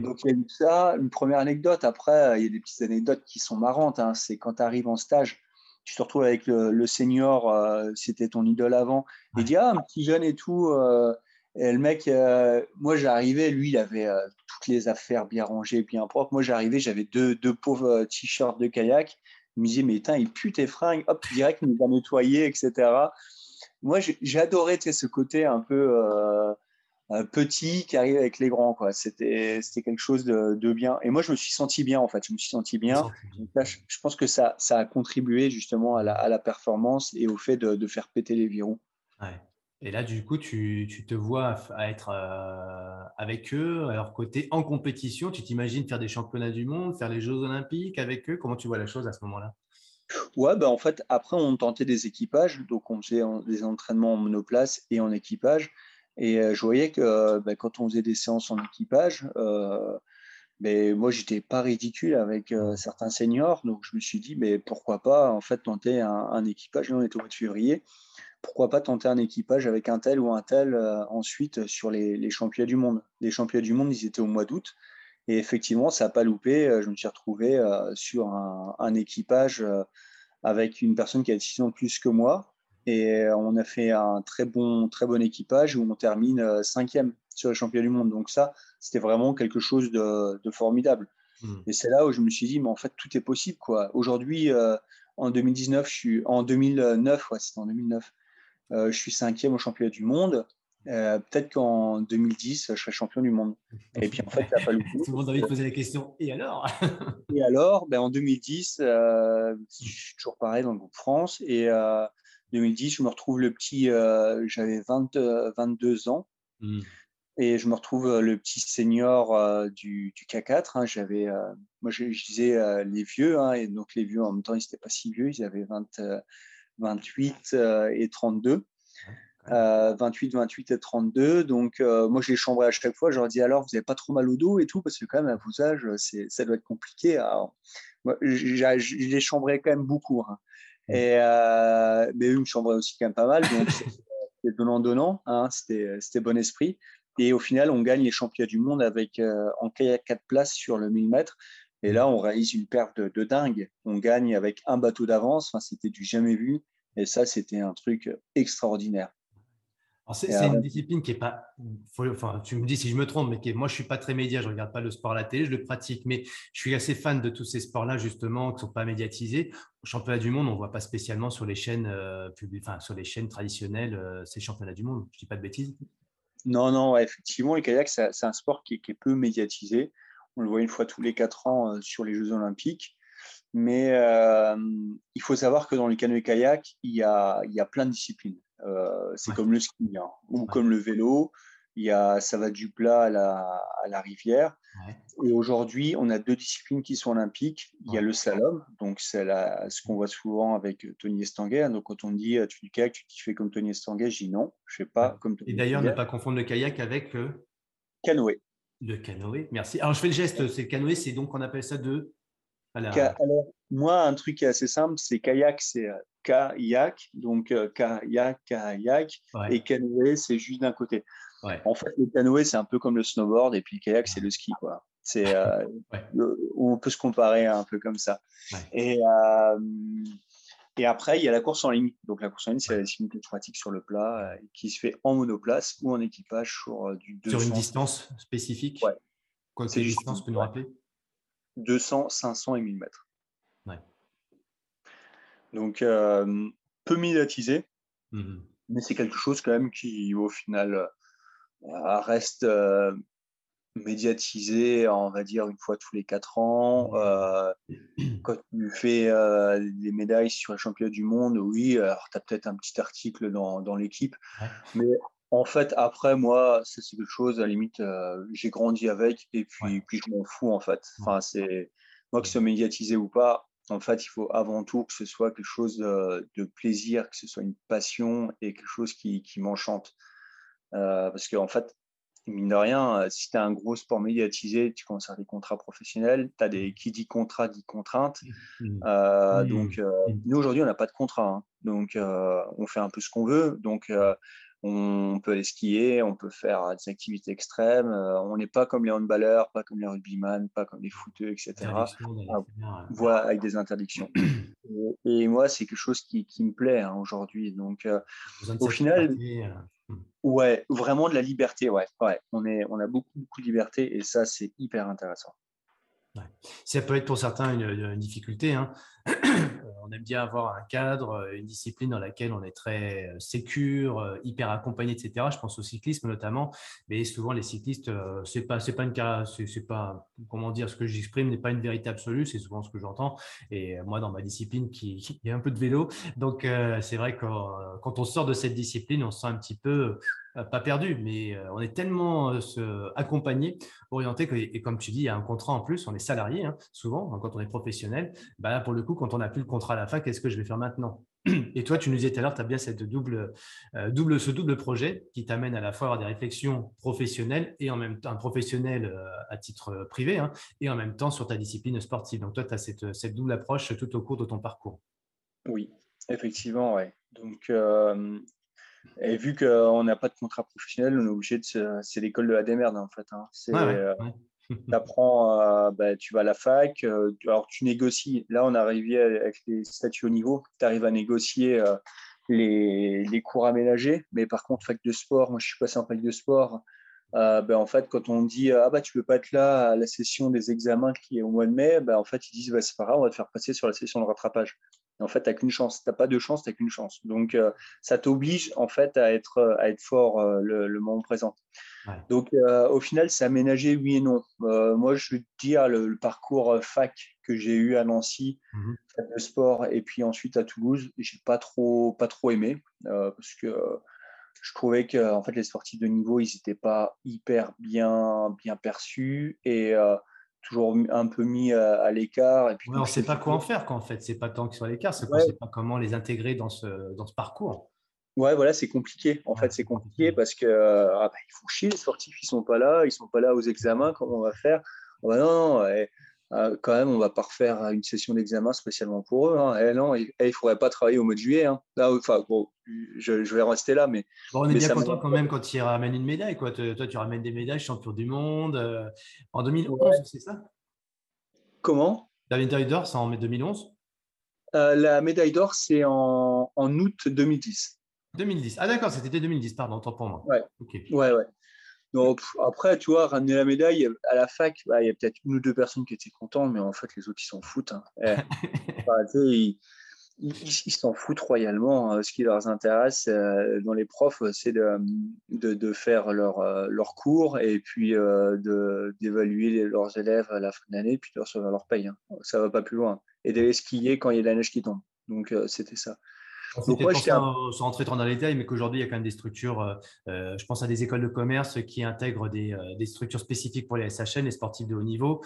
Donc, il y a eu ça, une première anecdote. Après, il y a des petites anecdotes qui sont marrantes. Hein. C'est quand tu arrives en stage, tu te retrouves avec le, senior, euh, c'était ton idole avant. Il dit Ah, un petit jeune et tout. Euh, et le mec, euh, moi j'arrivais, lui il avait euh, toutes les affaires bien rangées, bien propres. Moi j'arrivais, j'avais deux, deux pauvres euh, t-shirts de kayak. Il me disait, mais putain, il pue tes fringues, hop, direct, il nous a nettoyé, etc. Moi adoré ce côté un peu petit qui arrive avec les grands. quoi. C'était quelque chose de, bien. Et moi je me suis senti bien en fait, je me suis senti bien. je, pense que ça, ça a contribué justement à la, à la performance et au fait de, de faire péter les verrous. Ouais. Et là, du coup, tu, tu te vois à être avec eux, à leur côté, en compétition. Tu t'imagines faire des championnats du monde, faire les Jeux olympiques avec eux? Comment tu vois la chose à ce moment-là? Ouais, bah en fait, après, on tentait des équipages. Donc, on faisait des entraînements en monoplace et en équipage. Et je voyais que bah, quand on faisait des séances en équipage, mais moi, j'étais pas ridicule avec certains seniors. Donc, je me suis dit, mais pourquoi pas en fait tenter un, équipage Là, on était au mois de février. Pourquoi pas tenter un équipage avec un tel ou un tel ensuite sur les, les, championnats du monde Les championnats du monde, ils étaient au mois d'août. Et effectivement, ça n'a pas loupé. Je me suis retrouvé sur un, équipage avec une personne qui a 6 ans de plus que moi. Et on a fait un très bon, très bon équipage où on termine cinquième sur les championnats du monde. Donc ça, c'était vraiment quelque chose de, formidable. Hmm. Et c'est là où je me suis dit, mais en fait, tout est possible. quoi. Aujourd'hui, en 2019, je suis en 2009, ouais, c'était en 2009, je suis cinquième au championnat du monde. Euh, peut-être qu'en 2010, je serai champion du monde. Et puis en fait, pas le coup. Tout le monde a envie de poser la question. Et alors Et alors, ben, en 2010, euh, je suis toujours pareil dans le groupe France. Et euh, 2010, je me retrouve le petit, euh, j'avais 22 ans. Hmm. Et je me retrouve le petit senior du, du, K4. Hein. j'avais, moi, je, disais les vieux, hein, et donc les vieux en même temps, ils n'étaient pas si vieux, ils avaient 20, 28 et 32. 28, 28 et 32. Donc, euh, moi, je les chambrais à chaque fois. Je leur dis alors, vous n'avez pas trop mal au dos et tout, parce que quand même, à vos âges, ça doit être compliqué. moi, je, les chambrais quand même beaucoup. Hein. Et, euh, mais eux me chambraient aussi quand même pas mal. Donc, c'était donnant-donnant. Hein, c'était bon esprit. Et au final, on gagne les championnats du monde avec euh, en kayak 4 places sur le 1000 mètres. Et là, on réalise une perte de, de dingue. On gagne avec un bateau d'avance. Enfin, c'était du jamais vu. Et ça, c'était un truc extraordinaire. C'est une discipline qui est pas. enfin, tu me dis si je me trompe, mais qui moi, je suis pas très média. Je regarde pas le sport à la télé, je le pratique, mais je suis assez fan de tous ces sports-là justement qui sont pas médiatisés. Au championnat du monde, on voit pas spécialement sur les chaînes euh, enfin, sur les chaînes traditionnelles euh, ces championnats du monde. Je dis pas de bêtises. Non, non, effectivement, le kayak, c'est un sport qui est, peu médiatisé. On le voit une fois tous les quatre ans euh, sur les Jeux Olympiques. Mais il faut savoir que dans le canoë-kayak, il, y a, il y a plein de disciplines. Euh, c'est comme le ski hein, ou comme le vélo. Il y a, ça va du plat à la, à la rivière. Et aujourd'hui, on a deux disciplines qui sont olympiques. Il y a le slalom, donc c'est ce qu'on voit souvent avec Tony Estanguet. Donc quand on dit tu fais du kayak, tu fais comme Tony Estanguet, je dis non, je ne fais pas comme Tony Et d'ailleurs, ne pas confondre le kayak avec le canoë. Le canoë, merci. Alors je fais le geste, c'est le canoë, c'est donc on appelle ça de. Alors, moi, un truc qui est assez simple, c'est kayak, c'est euh, kayak, donc euh, kayak, kayak, et canoë, c'est juste d'un côté. En fait, le canoë, c'est un peu comme le snowboard, et puis le kayak, c'est le ski, quoi. C'est, euh, on peut se comparer un peu comme ça. Et, et après, il y a la course en ligne. Donc la course en ligne, c'est la je pratique sur le plat, qui se fait en monoplace ou en équipage sur du 200. Sur une distance spécifique Ouais. Quoi, quelle distance, peut nous rappeler 200, 500 et 1000 mètres. Donc, euh, peu médiatisé, mmh mais c'est quelque chose quand même qui, au final, euh, reste euh, médiatisé, on va dire, une fois tous les quatre ans. Mmh. quand tu fais des médailles sur les championnats du monde, oui, alors tu as peut-être un petit article dans, dans l'équipe, mais en fait, après, moi, c'est quelque chose, à la limite, j'ai grandi avec et puis, puis je m'en fous, en fait. Enfin, c'est moi, que ce soit médiatisé ou pas, en fait, il faut avant tout que ce soit quelque chose de, plaisir, que ce soit une passion et quelque chose qui, m'enchante. Euh, parce qu'en en fait, mine de rien, euh, si tu as un gros sport médiatisé, tu commences à faire des contrats professionnels, as des, qui dit contrat dit contrainte. Mmh. Euh, mmh. Donc, mmh. nous, aujourd'hui, on n'a pas de contrat. Hein. Donc, on fait un peu ce qu'on veut. Donc, on peut aller skier, on peut faire des activités extrêmes. Euh, on n'est pas comme les handballeurs, pas comme les rugbyman, pas comme les footeux, etc. Ah, voilà, avec des interdictions. et, moi, c'est quelque chose qui, me plaît hein, aujourd'hui. Donc, euh, au final, euh. Ouais, vraiment de la liberté. Ouais, ouais. On, est, on a beaucoup, beaucoup de liberté et ça, c'est hyper intéressant. Ça peut être pour certains une, difficulté. Hein. On aime bien avoir un cadre, une discipline dans laquelle on est très sécure, hyper accompagné, etc. Je pense au cyclisme notamment, mais souvent les cyclistes, c'est pas, c'est pas une c'est pas, comment dire, ce que j'exprime n'est pas une vérité absolue, c'est souvent ce que j'entends. Et moi, dans ma discipline, qui, qui est un peu de vélo, donc c'est vrai que quand on sort de cette discipline, on se sent un petit peu euh, pas perdu, mais euh, on est tellement euh, accompagné, orienté, et comme tu dis, il y a un contrat en plus, on est salarié hein, souvent, hein, quand on est professionnel. Bah pour le coup, quand on n'a plus le contrat à la fin, qu'est-ce que je vais faire maintenant? Et toi, tu nous disais tout à l'heure, tu as bien cette double, double, ce double projet qui t'amène à la fois à avoir des réflexions professionnelles et en même temps un professionnel à titre privé hein, et en même temps sur ta discipline sportive. Donc toi, tu as cette, double approche tout au cours de ton parcours. Oui, effectivement, ouais. Donc, et vu qu'on n'a pas de contrat professionnel, on est obligé de. C'est l'école de la démerde, en fait. Hein. C'est. Euh, apprends, bah, tu vas à la fac, euh, alors tu négocies. Là, on est arrivé avec les statuts au niveau, tu arrives à négocier euh, les, les, cours aménagés. Mais par contre, fac de sport, moi je suis passé en fac de sport. Ben, en fait, quand on dit ah bah tu peux pas être là à la session des examens qui est au mois de mai, ben, en fait ils disent bah, c'est pas grave, on va te faire passer sur la session de rattrapage en fait, tu n'as qu'une chance. Tu n'as pas de chance, tu n'as qu'une chance. Donc, euh, ça t'oblige en fait à être, euh, à être fort euh, le, moment présent. Donc, au final, c'est aménagé, oui et non. moi, je veux dire, le, parcours fac que j'ai eu à Nancy, mmh de sport, et puis ensuite à Toulouse, j'ai pas trop, pas trop aimé parce que je trouvais que en fait, les sportifs de niveau, ils n'étaient pas hyper bien, bien perçus. Et toujours un peu mis à, l'écart. Et puis on ne sait pas quoi en faire, quand, en fait. C'est pas tant qu'ils soient à l'écart, c'est qu'on ne sait pas comment les intégrer dans ce, dans ce parcours. Ouais, voilà, c'est compliqué. En fait, c'est compliqué parce que ah, bah, ils font chier les sportifs, ils sont pas là, ils sont pas là aux examens. Comment on va faire? Oh, bah, Non, non euh, quand même, on va pas refaire une session d'examen spécialement pour eux. Hein. Eh, non, il ne faudrait pas travailler au mois de juillet. Hein. Là, enfin, bon, je, vais rester là, mais. on est bien content quand même quand il ramène une médaille. Quoi. Toi, tu ramènes des médailles, champion du monde euh, en 2011, c'est ça? Comment? La médaille d'or, c'est en 2011 euh, La médaille d'or, c'est en, août 2010. 2010. Ah d'accord, c'était 2010, pardon, tant pour moi. Ouais. ouais, ouais. Donc après, tu vois, ramener la médaille à la fac, bah, il y a peut-être une ou deux personnes qui étaient contentes, mais en fait, les autres, ils s'en foutent. Hein. ils, s'en foutent royalement. Hein. Ce qui leur intéresse euh, dans les profs, c'est de, de, faire leur, euh, leur cours et puis euh, d'évaluer leurs élèves à la fin de l'année, puis de recevoir leur paye. Hein. Ça va pas plus loin. Et d'aller skier quand il y a de la neige qui tombe. Donc, c'était ça. Donc, moi, sans, sans, rentrer trop dans les détails, mais qu'aujourd'hui, il y a quand même des structures, euh, euh, je pense à des écoles de commerce qui intègrent des, euh, des structures spécifiques pour les SHN, les sportifs de haut niveau,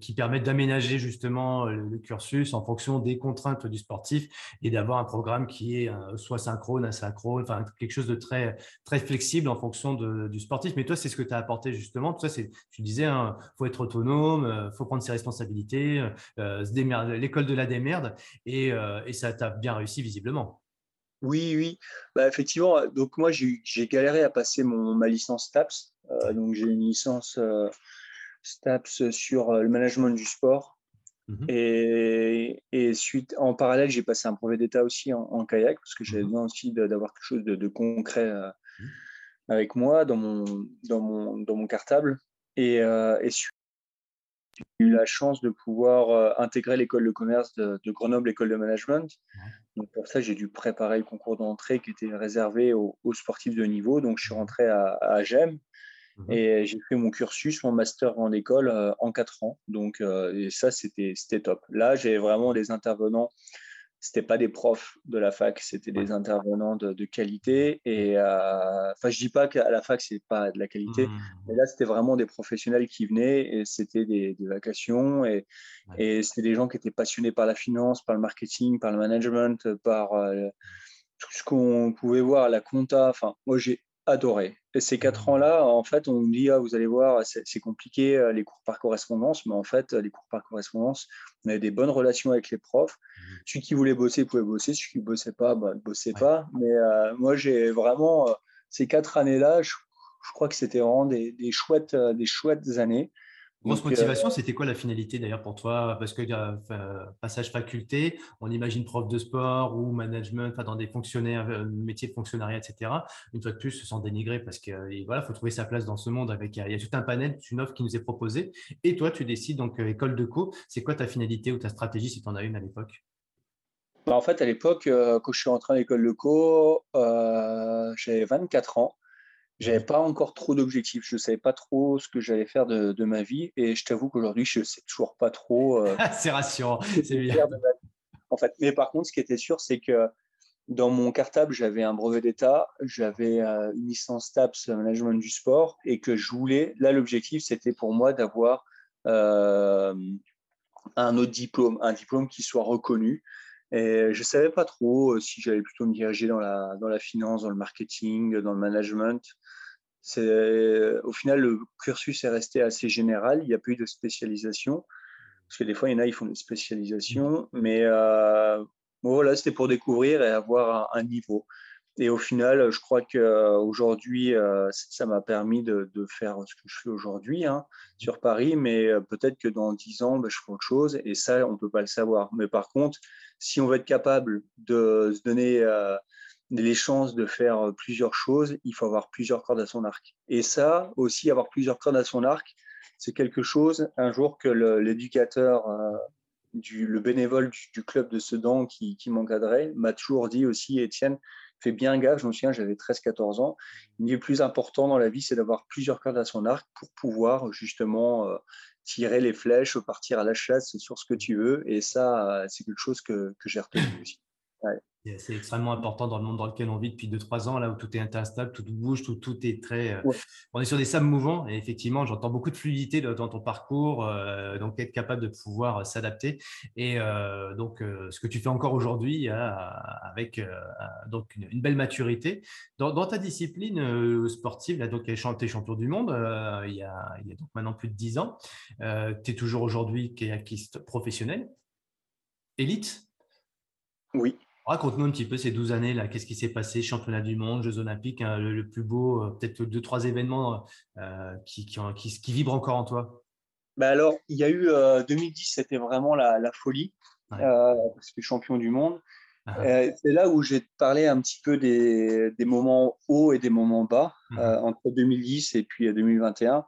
qui permettent d'aménager justement le, cursus en fonction des contraintes du sportif et d'avoir un programme qui est soit synchrone, asynchrone, enfin quelque chose de très, très flexible en fonction de, du sportif. Mais toi, c'est ce que tu as apporté justement. Tout ça, c'est, tu disais, il hein, faut être autonome, il faut prendre ses responsabilités, l'école de la démerde, et, et ça t'a bien réussi visiblement. Oui, oui. Bah, effectivement, donc moi, j'ai galéré à passer mon, ma licence STAPS. Euh, donc, j'ai une licence euh, STAPS sur le management du sport. Mmh et, et, suite, en parallèle, j'ai passé un brevet d'État aussi en, kayak parce que j'avais mmh besoin aussi d'avoir quelque chose de, concret mmh. avec moi dans mon, dans mon, dans mon cartable. Et, et suite j'ai eu la chance de pouvoir euh, intégrer l'école de commerce de, Grenoble, l'école de management. Donc pour ça, j'ai dû préparer le concours d'entrée qui était réservé aux, sportifs de niveau. Donc je suis rentré à, à GEM mhm. et j'ai fait mon cursus, mon master en école euh, en quatre ans. Donc euh, et ça, c'était top. Là, j'ai vraiment des intervenants c'était pas des profs de la fac, c'était des intervenants de, qualité. Et euh, enfin, je dis pas qu'à la fac c'est pas de la qualité, mmh. mais là c'était vraiment des professionnels qui venaient et c'était des, vacations et, et c'était des gens qui étaient passionnés par la finance, par le marketing, par le management, par euh, tout ce qu'on pouvait voir, la compta. Enfin, moi j'ai adoré. Et ces quatre ans-là, en fait, on nous dit, ah, vous allez voir, c'est compliqué, euh, les cours par correspondance, mais en fait, les cours par correspondance, on avait des bonnes relations avec les profs. Mmh. Celui qui voulait bosser pouvait bosser, celui qui ne bossait pas, bah, ne bossait pas. Mais euh, moi, j'ai vraiment, euh, ces quatre années-là, je, crois que c'était vraiment des, chouettes, des chouettes années. Grosse euh, motivation, c'était quoi la finalité d'ailleurs pour toi? Parce que euh, passage faculté, on imagine prof de sport ou management, dans des fonctionnaires, euh, métiers de fonctionnariat, etc. Une fois de plus, sans dénigrer, parce qu'il voilà, faut trouver sa place dans ce monde. Avec, il y a tout un panel, une offre qui nous est proposée. Et toi, tu décides donc école de co. C'est quoi ta finalité ou ta stratégie si tu en as une à l'époque? Bah, En fait, à l'époque, quand je suis rentré à l'école de co, j'avais 24 ans. J'avais pas encore trop d'objectifs. Je savais pas trop ce que j'allais faire de, de, ma vie. Et je t'avoue qu'aujourd'hui, je sais toujours pas trop. c'est rassurant. C'est bien. En fait, mais par contre, ce qui était sûr, c'est que dans mon cartable, j'avais un brevet d'État, j'avais euh, une licence TAPS management du sport et que je voulais, là l'objectif c'était pour moi d'avoir euh, un autre diplôme, un diplôme qui soit reconnu. Et je ne savais pas trop euh, si j'allais plutôt me diriger dans la, dans la finance, dans le marketing, dans le management. Au final, le cursus est resté assez général, il n'y a plus de spécialisation. Parce que des fois, il y en a, ils font des spécialisations, mais voilà, c'était pour découvrir et avoir un, niveau. Et au final, je crois qu'aujourd'hui, euh, ça m'a permis de, faire ce que je fais aujourd'hui hein, sur Paris, mais euh, peut-être que dans 10 ans, ben, je ferai autre chose, et ça, on ne peut pas le savoir. Mais par contre, si on veut être capable de se donner euh, les chances de faire plusieurs choses, il faut avoir plusieurs cordes à son arc. Et ça, aussi, avoir plusieurs cordes à son arc, c'est quelque chose, un jour, que l'éducateur le bénévole du, club de Sedan qui, qui m'encadrait m'a toujours dit aussi, Étienne, fais bien gaffe, je me souviens, j'avais 13-14 ans. Le plus important dans la vie, c'est d'avoir plusieurs cordes à son arc pour pouvoir justement euh, tirer les flèches, partir à la chasse sur ce que tu veux. Et ça, c'est quelque chose que, que j'ai retenu aussi. C'est extrêmement important dans le monde dans lequel on vit depuis 2-3 ans, là où tout est instable, tout bouge, tout, tout est très. Euh, on est sur des sables mouvants et effectivement, j'entends beaucoup de fluidité dans ton parcours, euh, donc être capable de pouvoir euh, s'adapter. Et donc, ce que tu fais encore aujourd'hui avec donc une, belle maturité. Dans, ta discipline sportive, là, donc, tu es champion du monde il, y a, il y a donc maintenant plus de 10 ans. tu es toujours aujourd'hui kayakiste professionnel, élite? Oui. Raconte-nous un petit peu ces 12 années-là. Qu'est-ce qui s'est passé? Championnat du monde, Jeux olympiques, hein, le, plus beau, euh, peut-être deux, trois événements euh, qui, qui, vibrent encore en toi? Bah Alors, il y a eu 2010, euh, c'était vraiment la, folie, parce que champion du monde. Ah ah. c'est là où j'ai parlé un petit peu des, moments hauts et des moments bas mmh entre 2010 et puis 2021.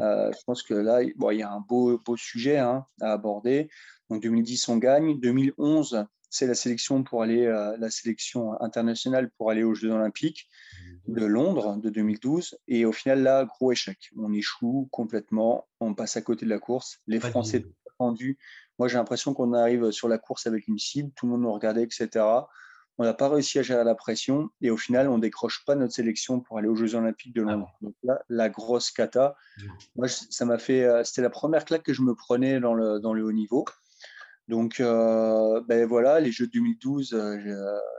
je pense que là, bon, il y a un beau, beau sujet hein, à aborder. Donc 2010, on gagne. 2011, c'est la sélection pour aller, euh, la sélection internationale pour aller aux Jeux Olympiques de Londres de 2012. Et au final, là, gros échec. On échoue complètement. On passe à côté de la course. Les Français tendus. Moi, j'ai l'impression qu'on arrive sur la course avec une cible. Tout le monde nous regardait, etc. On n'a pas réussi à gérer la pression. Et au final, on décroche pas notre sélection pour aller aux Jeux Olympiques de Londres. Ah Donc là, la grosse cata. Moi, ça m'a fait. Euh, c'était la première claque que je me prenais dans le, dans le haut niveau. Donc, euh, ben voilà, les Jeux de 2012, euh,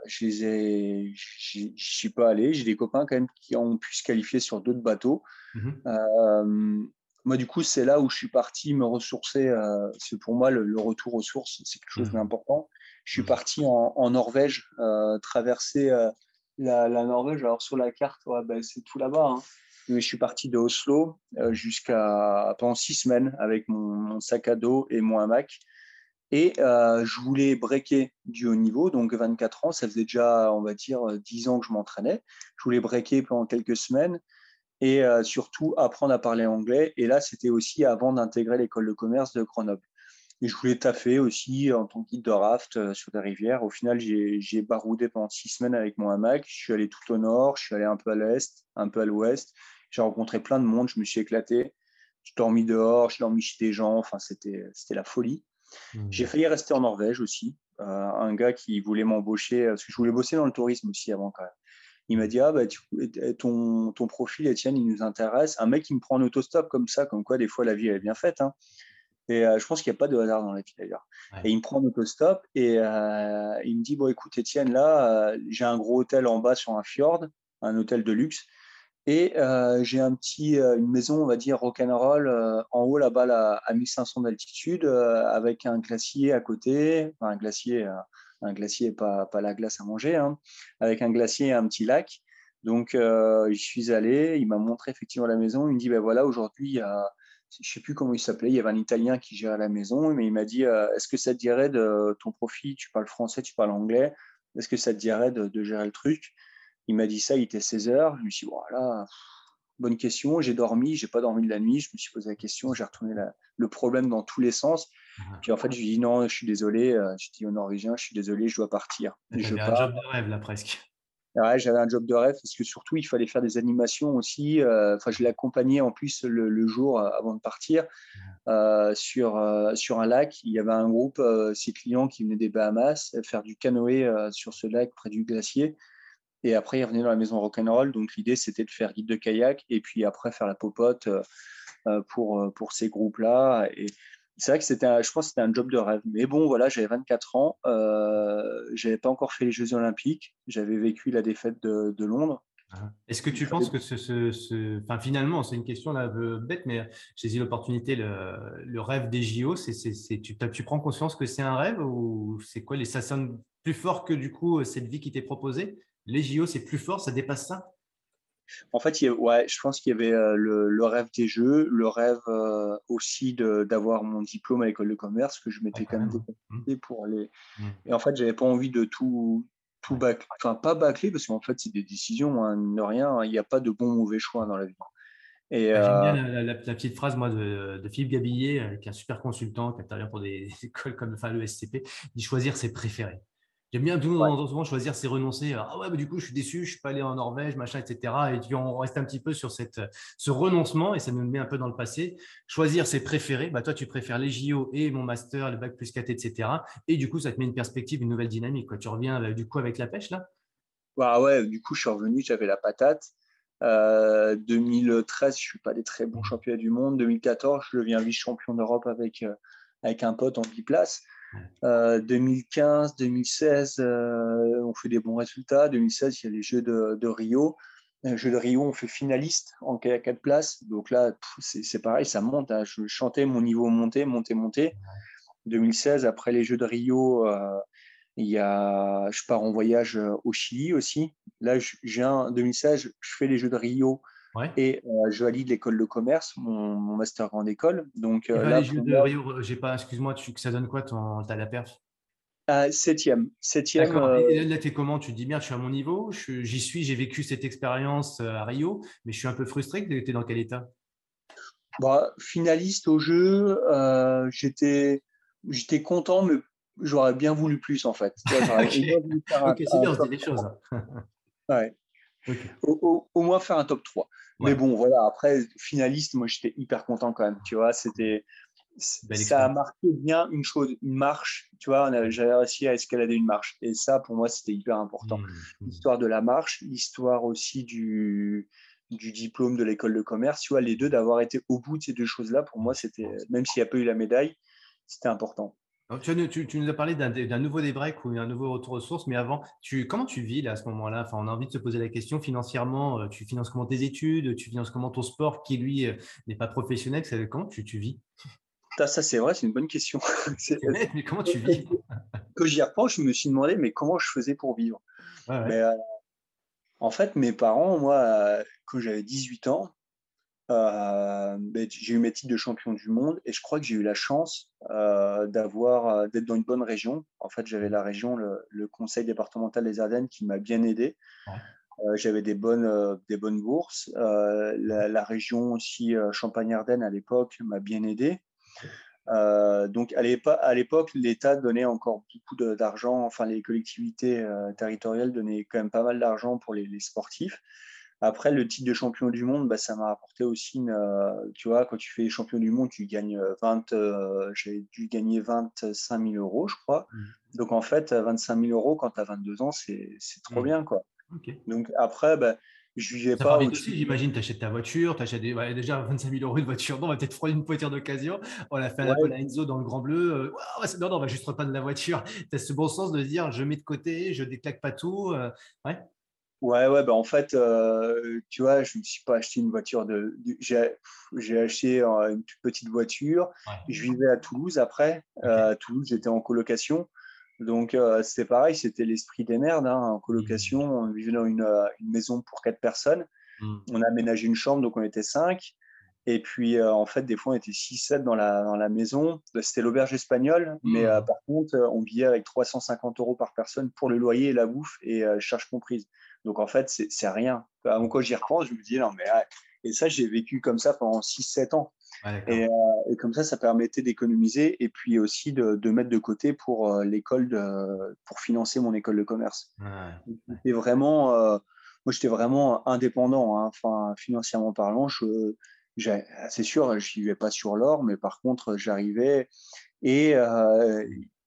je les ai, j'y suis pas allé. J'ai des copains quand même qui ont pu se qualifier sur d'autres bateaux. Mmh euh, moi, du coup, c'est là où je suis parti me ressourcer. c'est pour moi le, retour aux sources, c'est quelque chose mmh d'important. Je suis mmh parti en, Norvège, traverser la, Norvège. Alors sur la carte, ben, c'est tout là-bas. Hein. Mais je suis parti de Oslo jusqu'à pendant six semaines avec mon, mon, sac à dos et mon hamac. Et euh, je voulais breaker du haut niveau, donc 24 ans, ça faisait déjà, on va dire, 10 ans que je m'entraînais. Je voulais breaker pendant quelques semaines et euh, surtout apprendre à parler anglais. Et là, c'était aussi avant d'intégrer l'école de commerce de Grenoble. Et je voulais taffer aussi en tant que guide de raft euh, sur des rivières. Au final, j'ai baroudé pendant six semaines avec mon hamac. Je suis allé tout au nord, je suis allé un peu à l'est, un peu à l'ouest. J'ai rencontré plein de monde, je me suis éclaté. Je dormi dehors, je dormi chez des gens. Enfin, c'était la folie. Mmh. J'ai failli rester en Norvège aussi. Euh, un gars qui voulait m'embaucher, parce que je voulais bosser dans le tourisme aussi avant quand même. Il m'a dit, ah bah, ton, ton profil, Étienne, il nous intéresse. Un mec qui me prend en autostop comme ça, comme quoi des fois la vie elle est bien faite. Hein. Et euh, je pense qu'il n'y a pas de hasard dans la vie d'ailleurs. Et il me prend en autostop et euh, il me dit, bon écoute Étienne, là, j'ai un gros hôtel en bas sur un fjord, un hôtel de luxe. Et euh, j'ai un euh, une maison, on va dire, rock'n'roll euh, en haut là-bas à 1500 d'altitude avec un glacier à côté, enfin, un glacier, un glacier, pas, la glace à manger, hein, avec un glacier et un petit lac. Donc, je suis allé, il m'a montré effectivement la maison. Il me dit, ben voilà, aujourd'hui, je sais plus comment il s'appelait, il y avait un Italien qui gérait la maison, mais il m'a dit, est-ce que ça te dirait de ton profit, tu parles français, tu parles anglais, est-ce que ça te dirait de gérer le truc? Il m'a dit ça, il était 16 heures. Je me suis dit, voilà, bonne question. J'ai dormi, j'ai pas dormi de la nuit. Je me suis posé la question, j'ai retourné le problème dans tous les sens. Puis en fait, je lui dis non, je suis désolé. Je dis au Norvégien, je suis désolé, je dois partir. J'avais un job de rêve là presque. Ouais, j'avais un job de rêve parce que surtout, il fallait faire des animations aussi. Enfin, je l'accompagnais en plus le, jour avant de partir sur, sur un lac. Il y avait un groupe, ses clients qui venaient des Bahamas, faire du canoë sur ce lac près du glacier. Et après, il revenait dans la maison rock'n'roll. Donc, l'idée, c'était de faire guide de kayak et puis après faire la popote pour, pour ces groupes-là. Et c'est vrai que c'était, je pense que c'était un job de rêve. Mais bon, voilà, j'avais 24 ans. Euh, j'avais pas encore fait les Jeux Olympiques. J'avais vécu la défaite de, Londres. Ah. Est-ce que tu penses que ce, ce, Enfin, finalement, c'est une question là, bête, mais j'ai eu l'opportunité, le, rêve des JO, c'est, tu, tu, prends conscience que c'est un rêve ou c'est quoi Ça sonne plus fort que du coup cette vie qui t'est proposée? Les JO, c'est plus fort, ça dépasse ça? En fait, ouais, je pense qu'il y avait euh, le, rêve des jeux, le rêve euh, aussi d'avoir mon diplôme à l'école de commerce que je m'étais quand même mmh. pour aller. Mmh. Et en fait, j'avais pas envie de tout, tout bâcler. Enfin, pas bâcler parce qu'en fait, c'est des décisions, hein, ne rien. Il n'y a pas de bon ou mauvais choix dans la vie. Et J'aime bien euh, la, petite phrase moi, de, Philippe Gabillet, qui est un super consultant, qui intervient pour des, écoles comme enfin, le SCP, dit choisir ses préférés. J'aime bien tout ouais. souvent choisir, c'est renoncer. Ah ouais, du coup, je suis déçu, je suis pas allé en Norvège, machin, etc. Et puis on reste un petit peu sur cette, ce renoncement et ça nous met un peu dans le passé. Choisir ses préférés. Bah, toi, tu préfères les JO et mon master, le bac plus 4, etc. Et du coup, ça te met une perspective, une nouvelle dynamique. Quoi. Tu reviens euh, du coup avec la pêche là? Bah ouais, du coup, je suis revenu, j'avais la patate. 2013, je suis pas des très bons championnats du monde. 2014, je deviens vice-champion d'Europe avec, euh, avec un pote en biplace. 2015, 2016, euh, on fait des bons résultats. 2016, il y a les Jeux de, Rio. Les Jeux de Rio, on fait finaliste en kayak 4 places. Donc là, c'est pareil, ça monte. Hein. Je chantais mon niveau monté, monté, monté. 2016, après les Jeux de Rio, euh, il y a, je pars en voyage euh, au Chili aussi. Là, j'ai un 2016, je fais les Jeux de Rio et euh, je valide l'école de commerce, mon, master grande école. Donc, euh, là, les Jeux de Rio, j'ai pas, excuse-moi, tu, ça donne quoi ton, as la perf? Euh, Septième. septième Et là, tu es comment? Tu te dis, merde, je suis à mon niveau, j'y suis, j'ai vécu cette expérience à Rio, mais je suis un peu frustré. Tu es dans quel état? Bah, Finaliste au jeu, j'étais content, mais j'aurais bien voulu plus en fait. ok, c'est bien, on se dit des choses. ouais. Au, moins faire un top 3. Mais bon, voilà, après, finaliste, moi j'étais hyper content quand même. Tu vois, c'était. Ça a marqué bien une chose, une marche. Tu vois, j'avais réussi à escalader une marche. Et ça, pour moi, c'était hyper important. Mmh, mmh. L'histoire de la marche, l'histoire aussi du, du diplôme de l'école de commerce. Tu vois, les deux, d'avoir été au bout de ces deux choses-là, pour moi, c'était, même s'il n'y a pas eu la médaille, c'était important tu, nous as parlé d'un nouveau débreak ou un nouveau retour aux sources, mais avant, tu, comment tu vis là, à ce moment-là? Enfin, On a envie de se poser la question financièrement, euh, tu finances comment tes études, tu finances comment ton sport qui, lui, euh, n'est pas professionnel? Comment tu, tu vis? Ça, c'est vrai, c'est une bonne question. mais comment tu vis? Quand j'y repense, je me suis demandé, mais comment je faisais pour vivre? Euh, En fait, mes parents, moi, quand j'avais 18 ans, j'ai eu mes titres de champion du monde et je crois que j'ai eu la chance euh, d'avoir euh, d'être dans une bonne région. En fait, j'avais la région, le, conseil départemental des Ardennes qui m'a bien aidé. j'avais des bonnes, des bonnes bourses. La, région aussi Champagne-Ardenne à l'époque m'a bien aidé. donc à l'époque, l'État donnait encore beaucoup d'argent, enfin les collectivités territoriales donnaient quand même pas mal d'argent pour les, les sportifs. Après, le titre de champion du monde, bah, ça m'a apporté aussi, une, euh, tu vois, quand tu fais champion du monde, tu gagnes 20, euh, euh, j'ai dû gagner 25 000 euros, je crois. Mmh. Donc, en fait, 25 000 euros quand tu as 22 ans, c'est trop mmh. bien, quoi. Donc, après, bah, je vivais ça pas. Aussi, j'imagine, tu achètes ta voiture, tu achètes déjà 25 000 euros de voiture. Non, on va peut-être prendre une voiture d'occasion. On a fait un ouais. Enzo dans le grand bleu. non, non, on va juste reprendre la voiture. Tu as ce bon sens de dire je mets de côté, je déclaque pas tout. ouais. Ouais, ouais, bah en fait, euh, tu vois, je ne me suis pas acheté une voiture de. j'ai acheté euh, une toute petite voiture. Je vivais à Toulouse après. Euh, à Toulouse, j'étais en colocation. Donc, c'était pareil, c'était l'esprit des merdes. Hein, en colocation, mmh. on vivait dans une, une, maison pour quatre personnes. Mmh. On a aménagé une chambre, donc on était cinq. Et puis, en fait, des fois, on était 6-7 dans la, dans la maison. C'était l'auberge espagnole, mais mmh. par contre, on vivait avec 350 euros par personne pour le loyer et la bouffe et charges comprises. Donc en fait, c'est rien. Quand j'y repense, je me dis non, mais. Et ça, j'ai vécu comme ça pendant 6-7 ans. et, comme ça, ça permettait d'économiser et puis aussi de, mettre de côté pour l'école, pour financer mon école de commerce. Et vraiment, moi, j'étais vraiment indépendant, hein. enfin, financièrement parlant. Je, c'est sûr, je n'y vais pas sur l'or, mais par contre, j'arrivais et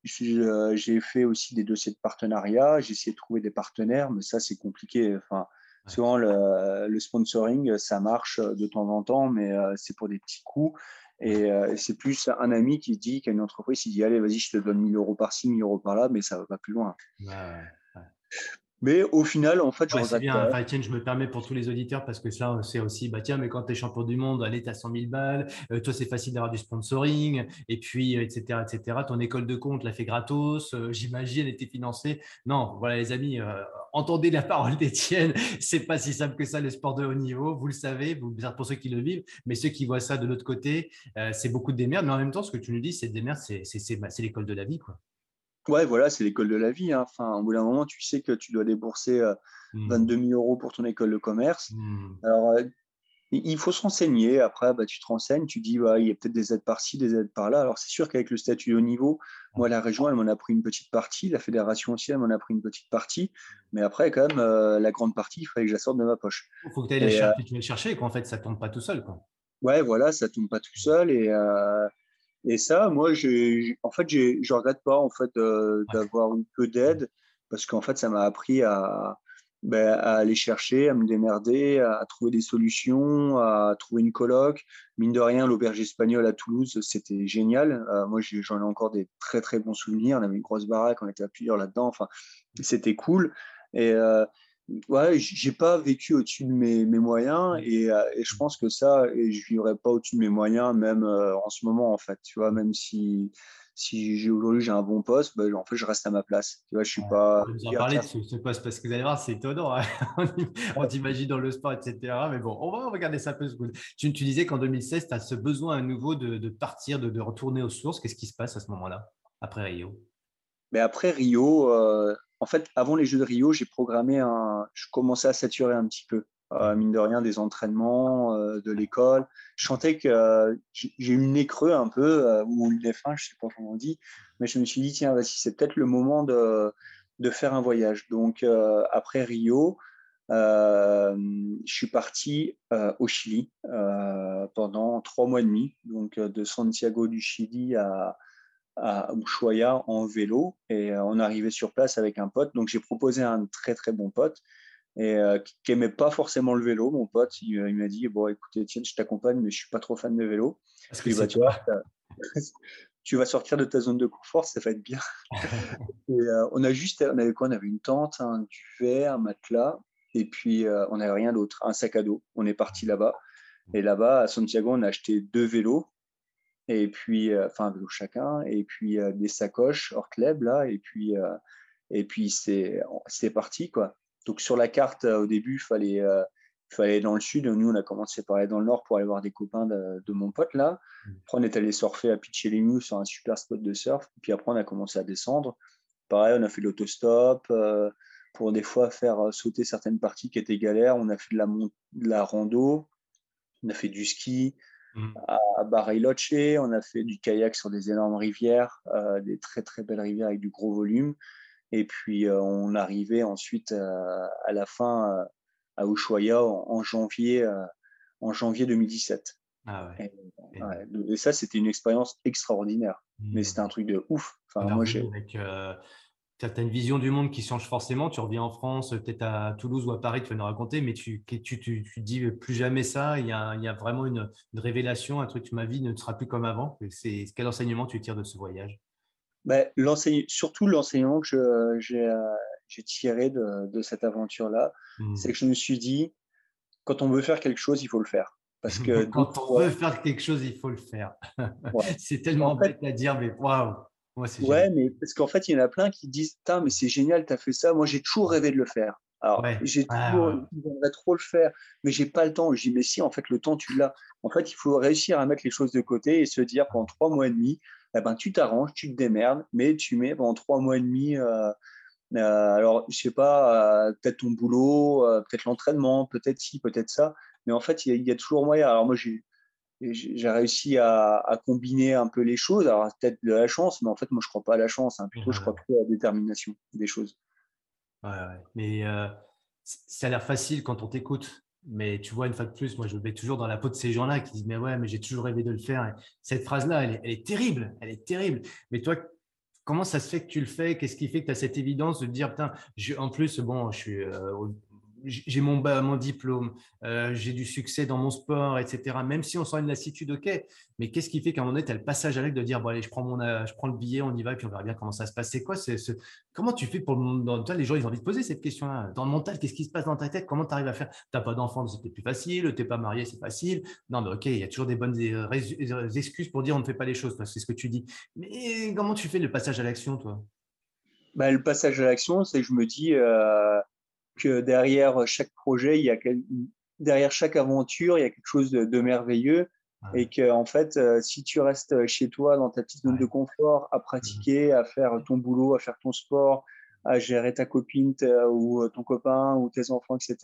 j'ai fait aussi des dossiers de partenariat. J'ai essayé de trouver des partenaires, mais ça, c'est compliqué. Enfin, souvent, le, sponsoring, ça marche de temps en temps, mais c'est pour des petits coups. Et, c'est plus un ami qui dit qu'à une entreprise, il dit Allez, vas-y, je te donne 1000 euros par-ci, 1000 euros par-là, mais ça va pas plus loin. Mais au final, en fait, je ouais, bien. Enfin, tiens, je me permets pour tous les auditeurs parce que ça, c'est aussi, bah tiens, mais quand tu es champion du monde, allez, tu as 100 000 balles. Euh, toi, c'est facile d'avoir du sponsoring. Et puis, etc., euh, etc. Ton école de compte l'a fait gratos. Euh, j'imagine, elle était financée. Non, voilà, les amis, entendez la parole d'Étienne. C'est pas si simple que ça, le sport de haut niveau. Vous le savez, vous, pour ceux qui le vivent. Mais ceux qui voient ça de l'autre côté, c'est beaucoup de démerde. Mais en même temps, ce que tu nous dis, c'est de démerde, c'est l'école de la vie, quoi. Ouais, voilà, c'est l'école de la vie. Hein. Enfin, au bout d'un moment, tu sais que tu dois débourser 22 000 euros pour ton école de commerce. Mmh. Alors, il faut se renseigner. Après, bah, tu te renseignes, tu dis, il y a peut-être des aides par-ci, des aides par-là. Alors, c'est sûr qu'avec le statut de haut niveau, moi, la région, elle m'en a pris une petite partie. La fédération aussi, elle m'en a pris une petite partie. Mais après, quand même, la grande partie, il fallait que je la sorte de ma poche. Il faut que tu ailles la chercher, chercher, qu'en fait, ça ne tombe pas tout seul. Quoi. Ouais, voilà, ça ne tombe pas tout seul. Et. Et ça, moi, en fait, je ne regrette pas en fait, d'avoir eu peu d'aide parce qu'en fait, ça m'a appris ben, à, aller chercher, à me démerder, à, trouver des solutions, à trouver une coloc. Mine de rien, l'auberge espagnole à Toulouse, c'était génial. Euh, moi, j'en ai encore des très, très bons souvenirs. On avait une grosse baraque, on était à plusieurs là-dedans. Enfin, c'était cool. Et, euh, ouais, j'ai pas vécu au-dessus de mes, mes moyens mmh. et, euh, et, je pense que ça, et je vivrai pas au-dessus de mes moyens même euh, en ce moment en fait. Tu vois, même si si aujourd'hui j'ai un bon poste, ben, en fait je reste à ma place. Tu vois, je suis pas. Vous en parler de ce, poste parce que vous allez voir, c'est étonnant. Hein. on t'imagine dans le sport, etc. Mais bon, on va regarder ça un peu. Tu, tu disais qu'en 2016, tu as ce besoin à nouveau de, de partir, de, de, retourner aux sources. Qu'est-ce qui se passe à ce moment-là, après Rio? Mais après Rio, euh, en fait, avant les Jeux de Rio, j'ai programmé un. Je commençais à saturer un petit peu, euh, mine de rien, des entraînements, euh, de l'école. Je sentais que euh, j'ai eu le nez creux un peu, ou le nez fin, je ne sais pas comment on dit, mais je me suis dit, tiens, vas-y, c'est peut-être le moment de, de, faire un voyage. Donc, après Rio, je suis parti au Chili pendant trois mois et demi, donc de Santiago du Chili à à Ushuaia en vélo et euh, on arrivait sur place avec un pote. Donc j'ai proposé un très très bon pote et euh, qui aimait pas forcément le vélo. Mon pote, il, euh, m'a dit bon écoutez tiens je t'accompagne mais je suis pas trop fan de vélo. Parce que bah, tu, vois, tu vas sortir de ta zone de confort, ça va être bien. on a juste, on avait quoi? On avait une tente, un duvet, un matelas et puis on n'avait rien d'autre, un sac à dos. On est parti là-bas. Et là-bas, à Santiago, on a acheté deux vélos et puis euh, enfin un vélo chacun, et puis euh, des sacoches hors club là, et puis euh, et puis c'est c'est parti quoi. Donc sur la carte au début, il fallait fallait aller dans le sud. Nous, on a commencé par aller dans le nord pour aller voir des copains de, mon pote là. Mmh. Après, on est allé surfer à Pichelimu sur un super spot de surf. Puis après, on a commencé à descendre. Pareil, on a fait l'autostop pour des fois faire sauter certaines parties qui étaient galères. On a fait de la, de la rando, on a fait du ski, Mmh. à Bariloche. On a fait du kayak sur des énormes rivières, euh, des très très belles rivières avec du gros volume. Et puis euh, on arrivait ensuite euh, à la fin à Ushuaia en, janvier, en janvier 2017. Ah et, ça, c'était une expérience extraordinaire. Mais mmh. c'était un truc de ouf. Enfin, moi, j'ai tu as une vision du monde qui change forcément. Tu reviens en France, peut-être à Toulouse ou à Paris, tu vas nous raconter, mais tu, tu, tu, tu dis plus jamais ça. Il y a, il y a vraiment une, révélation, un truc, ma vie ne sera plus comme avant. C'est, quel enseignement tu tires de ce voyage? Ben, Surtout l'enseignement que j'ai, j'ai tiré de, de cette aventure-là, mmh. c'est que je me suis dit, quand on veut faire quelque chose, il faut le faire. Parce que quand on veut faire quelque chose, il faut le faire. c'est tellement bête à dire, mais waouh Ouais, mais parce qu'en fait, il y en a plein qui disent mais c'est génial, tu as fait ça. Moi, j'ai toujours rêvé de le faire. Alors, j'ai toujours, j'aimerais trop le faire, mais j'ai pas le temps. Je dis, mais si, en fait, le temps, tu l'as. En fait, il faut réussir à mettre les choses de côté et se dire pendant trois mois et demi, eh ben, tu t'arranges, tu te démerdes, mais tu mets pendant trois mois et demi. Euh, euh, alors, je sais pas, euh, peut-être ton boulot, peut-être l'entraînement, peut-être ci, peut-être ça, mais en fait, il y, a toujours moyen. Alors, moi, j'ai j'ai réussi à, combiner un peu les choses. Alors, peut-être de la chance, mais en fait, moi, je ne crois pas à la chance. Hein. Plutôt, je crois plutôt à la détermination des choses. Ouais, Mais euh, ça a l'air facile quand on t'écoute. Mais tu vois, une fois de plus, moi, je me mets toujours dans la peau de ces gens-là qui disent Mais ouais, mais j'ai toujours rêvé de le faire. cette phrase-là, elle, est terrible. Elle est terrible. Mais toi, comment ça se fait que tu le fais? Qu'est-ce qui fait que tu as cette évidence de dire Putain, en plus, bon, je suis euh, j'ai mon, mon diplôme, euh, j'ai du succès dans mon sport, etc. Même si on sent une lassitude, ok. Mais qu'est-ce qui fait qu'à un moment donné, tu as le passage à l'acte de dire bon, allez, je prends, mon, euh, je prends le billet, on y va, et puis on verra bien comment ça se passe. C'est quoi ce, Comment tu fais pour le monde Les gens, ils ont envie de poser cette question-là. Dans le mental, qu'est-ce qui se passe dans ta tête? Comment tu arrives à faire? Tu n'as pas d'enfant, c'est plus facile. Tu n'es pas marié, c'est facile. Non, mais ok, il y a toujours des bonnes excuses pour dire on ne fait pas les choses. C'est ce que tu dis. Mais comment tu fais le passage à l'action, toi? Bah, le passage à l'action, c'est que je me dis, euh, que derrière chaque projet, il y a derrière chaque aventure, il y a quelque chose de, merveilleux. Et que, en fait, euh, si tu restes chez toi dans ta petite zone de confort, à pratiquer, à faire ton boulot, à faire ton sport, à gérer ta copine ou ton copain ou tes enfants, etc.,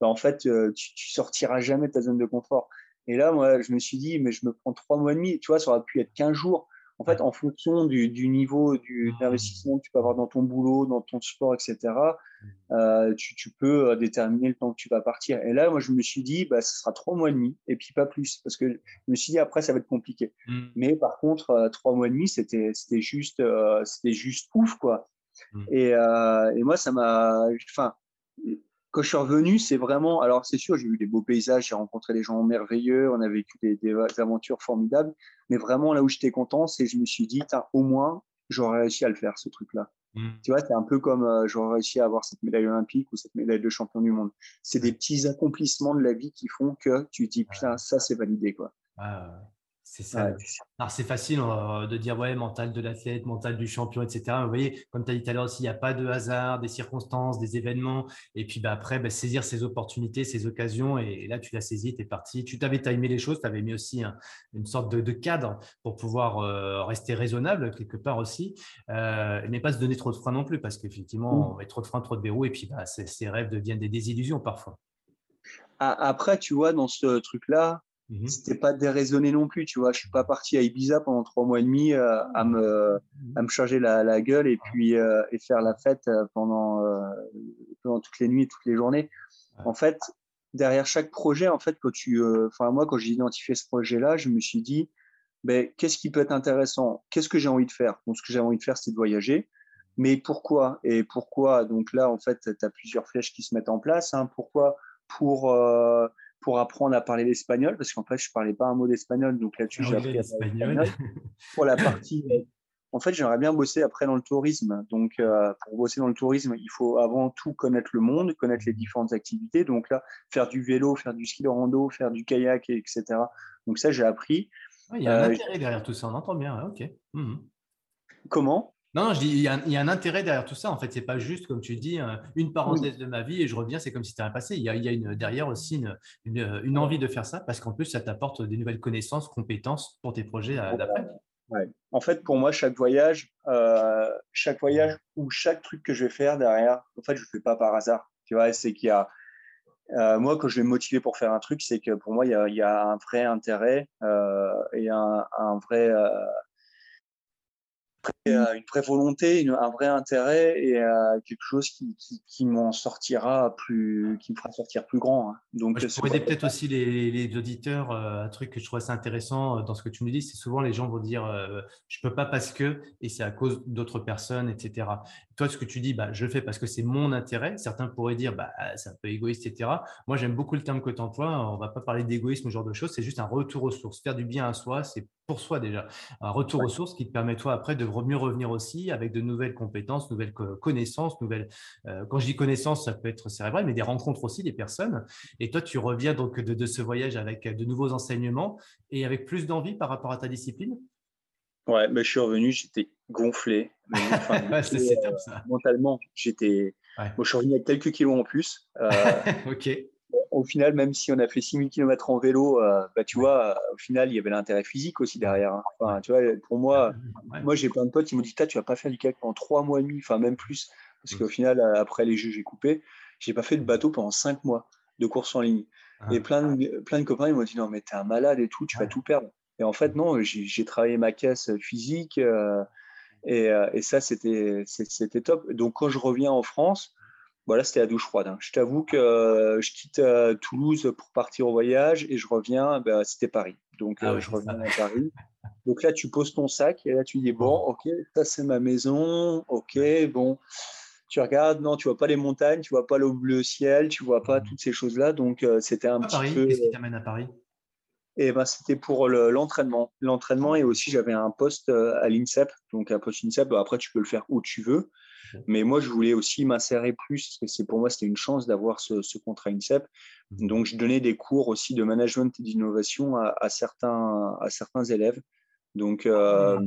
bah, en fait, euh, tu, tu sortiras jamais de ta zone de confort. Et là, moi, je me suis dit, mais je me prends trois mois et demi. Tu vois, ça aurait pu être 15 jours en fait, en fonction du, niveau du, mmh. d'investissement que tu peux avoir dans ton boulot, dans ton sport, etc., mmh. euh, tu, peux euh, déterminer le temps que tu vas partir. Et là, moi, je me suis dit, bah, ce sera trois mois et demi, et puis pas plus, parce que je me suis dit, après, ça va être compliqué. Mmh. Mais par contre, euh, trois mois et demi, c'était, juste, c'était juste ouf, quoi. Et, et, moi, ça m'a. Enfin, quand je suis revenu, c'est vraiment. Alors, c'est sûr, j'ai vu des beaux paysages, j'ai rencontré des gens merveilleux, on a vécu des, aventures formidables. Mais vraiment, là où j'étais content, c'est que je me suis dit, au moins, j'aurais réussi à le faire, ce truc-là. Mmh. Tu vois, c'est un peu comme euh, j'aurais réussi à avoir cette médaille olympique ou cette médaille de champion du monde. C'est des petits accomplissements de la vie qui font que tu te dis, putain, ça, c'est validé, quoi. C'est ça. Alors, c'est facile euh, de dire, ouais, mental de l'athlète, mental du champion, etc. Vous voyez, comme tu as dit tout à l'heure aussi, il n'y a pas de hasard, des circonstances, des événements. Et puis bah, après, bah, saisir ces opportunités, ces occasions. Et, là, tu l'as saisi, tu es parti. Tu t'avais timé les choses, tu avais mis aussi une sorte de, cadre pour pouvoir euh, rester raisonnable quelque part aussi. Euh, mais pas se donner trop de freins non plus, parce qu'effectivement, mmh. on met trop de freins, trop de verrous. Et puis, bah, ces rêves deviennent des désillusions parfois. Après, tu vois, dans ce truc-là, Mmh C'était pas déraisonné non plus, tu vois. Je suis pas parti à Ibiza pendant trois mois et demi euh, à, me, à me charger la, la gueule et puis euh, et faire la fête euh, pendant, pendant toutes les nuits, toutes les journées. En fait, derrière chaque projet, en fait, quand tu, enfin moi, quand j'ai identifié ce projet-là, je me suis dit, ben, qu'est-ce qui peut être intéressant? Qu'est-ce que j'ai envie de faire? Donc, ce que j'ai envie de faire, c'est de voyager. Mais pourquoi? Et pourquoi? Donc là, en fait, tu as plusieurs flèches qui se mettent en place. Hein. Pourquoi? Pour pour apprendre à parler l'espagnol, parce qu'en fait, je ne parlais pas un mot d'espagnol, donc là-dessus, j'ai appris l'espagnol. pour la partie. En fait, j'aimerais bien bosser après dans le tourisme. Donc, euh, pour bosser dans le tourisme, il faut avant tout connaître le monde, connaître les différentes activités. Donc là, faire du vélo, faire du ski de rando, faire du kayak, etc. Donc ça, j'ai appris. il y a un euh, intérêt derrière tout ça, on entend bien. ok. Mmh Comment? Non, je dis, il y, a, un intérêt derrière tout ça. En fait, c'est pas juste, comme tu dis, une parenthèse de ma vie et je reviens, c'est comme si c'était rien passé. Il y a, il y a une, derrière aussi une, envie de faire ça parce qu'en plus, ça t'apporte des nouvelles connaissances, compétences pour tes projets d'après. En fait, pour moi, chaque voyage, euh, chaque voyage ou chaque truc que je vais faire derrière, en fait, je ne fais pas par hasard. Tu vois, c'est qu'il y a. Euh, moi, quand je vais me motiver pour faire un truc, c'est que pour moi, il y a, un vrai intérêt euh, et un, un vrai euh, une vraie volonté, un vrai intérêt et euh, quelque chose qui, qui, m'en sortira plus, qui me fera sortir plus grand. Hein. Donc, je pourrais aider peut-être aussi les, les auditeurs. Euh, un truc que je trouve assez intéressant dans ce que tu me dis, c'est souvent les gens vont dire je peux pas parce que et c'est à cause d'autres personnes, etc. Toi, ce que tu dis, bah, je le fais parce que c'est mon intérêt. Certains pourraient dire bah, c'est un peu égoïste, etc. Moi, j'aime beaucoup le terme que tu emploies. On va pas parler d'égoïsme, ce genre de choses. C'est juste un retour aux sources. Faire du bien à soi, c'est pour soi déjà. Un retour aux sources qui te permet toi après de mieux revenir aussi avec de nouvelles compétences, nouvelles connaissances, nouvelles. Euh, quand je dis connaissances, ça peut être cérébral, mais des rencontres aussi des personnes. Et toi, tu reviens donc de, ce voyage avec de nouveaux enseignements et avec plus d'envie par rapport à ta discipline? Ouais, mais je suis revenu, j'étais gonflé. top, ça. mentalement, j'étais. Moi, je suis revenu avec quelques kilos en plus. Euh, ok au final, même si on a fait 6000 km en vélo, euh, bah, tu vois, au final, il y avait l'intérêt physique aussi derrière. Hein. Enfin, tu vois, pour moi, moi j'ai plein de potes qui m'ont dit Tu vas pas faire du kayak pendant trois mois et demi, enfin même plus. Parce qu'au final, euh, après les jeux, j'ai coupé. J'ai pas fait de bateau pendant cinq mois de course en ligne. Ah. Et plein de, plein de copains ils m'ont dit non mais t'es un malade et tout, tu vas tout perdre. Et en fait non, j'ai travaillé ma caisse physique et, et, ça c'était top. Donc quand je reviens en France, voilà, c'était la douche froide. Hein. Je t'avoue que euh, je quitte euh, Toulouse pour partir au voyage et je reviens, ben, c'était Paris. Donc, ah euh, je reviens à Paris. Donc là, tu poses ton sac et là, tu dis Bon, ok, ça c'est ma maison. Ok, bon. Tu regardes, non, tu vois pas les montagnes, tu vois pas le bleu ciel, tu vois pas mmh. toutes ces choses-là. Donc, c'était un petit peu. Qu'est-ce qui t'amène à Paris? Et ben, c'était pour l'entraînement. l'entraînement et aussi j'avais un poste à l'INSEP. Donc un poste INSEP, après tu peux le faire où tu veux. Mais moi, je voulais aussi m'insérer plus, parce que c'est pour moi, c'était une chance d'avoir ce, contrat INSEP. Mmh. Donc, je donnais des cours aussi de management et d'innovation à, certains, à certains élèves. Donc, euh,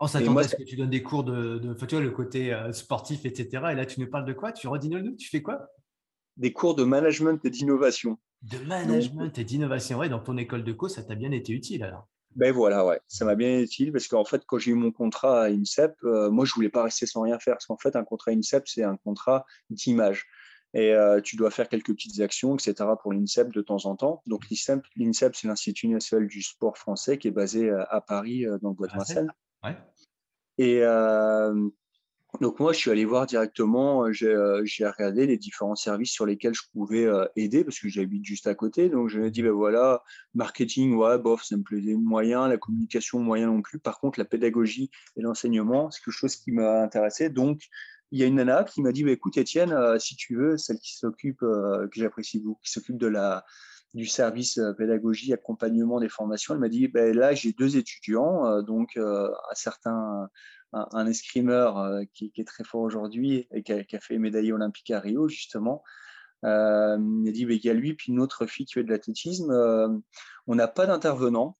on s'attendait à ce que tu donnes des cours de, de tu vois, le côté euh, sportif, etc. Et là, tu nous parles de quoi? Tu redis-nous, tu fais quoi? Des cours de management et d'innovation. De management et d'innovation. Ouais, dans ton école de co, ça t'a bien été utile alors. Ben voilà, ouais, ça m'a bien utile parce qu'en fait, quand j'ai eu mon contrat à INSEP, euh, moi, je voulais pas rester sans rien faire parce qu'en fait, un contrat INSEP, c'est un contrat d'image. Et euh, tu dois faire quelques petites actions, etc. pour l'INSEP de temps en temps. Donc, l'INSEP, c'est l'Institut national du sport français qui est basé euh, à Paris, dans le Bois de Vincennes. Ouais. Et, donc moi, je suis allé voir directement, euh, euh, j'ai regardé les différents services sur lesquels je pouvais euh, aider parce que j'habite juste à côté. Donc je me dis, ben voilà, marketing, ouais, bof, ça me plaisait moyen, la communication, moyen non plus. Par contre, la pédagogie et l'enseignement, c'est quelque chose qui m'a intéressé. Donc, il y a une nana qui m'a dit, bah, écoute Étienne, si tu veux, celle qui s'occupe, que j'apprécie beaucoup, qui s'occupe de la, du service pédagogie, accompagnement des formations, elle m'a dit, ben là, j'ai deux étudiants, donc à certains un, escrimeur euh, qui, est très fort aujourd'hui et qui a, fait médaille olympique à Rio, justement. Euh, il a dit, il y a lui, puis une autre fille qui fait de l'athlétisme. Euh, on n'a pas d'intervenant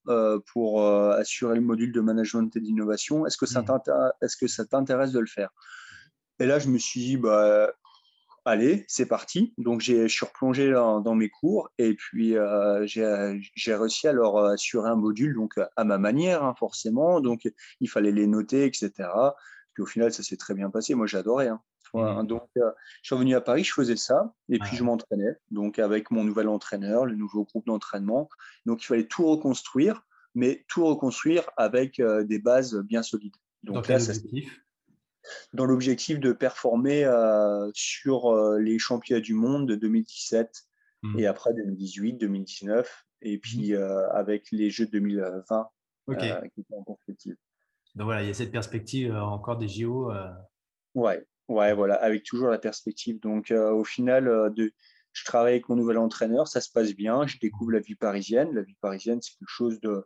pour assurer le module de management et d'innovation. Est-ce que ça mmh. t'intéresse de le faire? Et là, je me suis dit, bah, allez, c'est parti. Donc, je suis replongé dans, mes cours et puis euh, j'ai réussi à leur assurer un module, donc à ma manière, hein, forcément. Donc, il fallait les noter, etc. Puis au final, ça s'est très bien passé. Moi, j'adorais. Hein. Mmh. Donc, euh, je suis revenu à Paris, je faisais ça et puis je m'entraînais. Donc, avec mon nouvel entraîneur, le nouveau groupe d'entraînement. Donc, il fallait tout reconstruire, mais tout reconstruire avec euh, des bases bien solides. Donc, là, ça, dans l'objectif de performer euh, sur euh, les championnats du monde de 2017 mmh. et après 2018, 2019, et puis mmh. euh, avec les Jeux de 2020 qui étaient en perspective. Donc voilà, il y a cette perspective encore des JO. Ouais, ouais, voilà, avec toujours la perspective. Donc au final, de, je travaille avec mon nouvel entraîneur, ça se passe bien, je découvre la vie parisienne. La vie parisienne, c'est quelque chose de,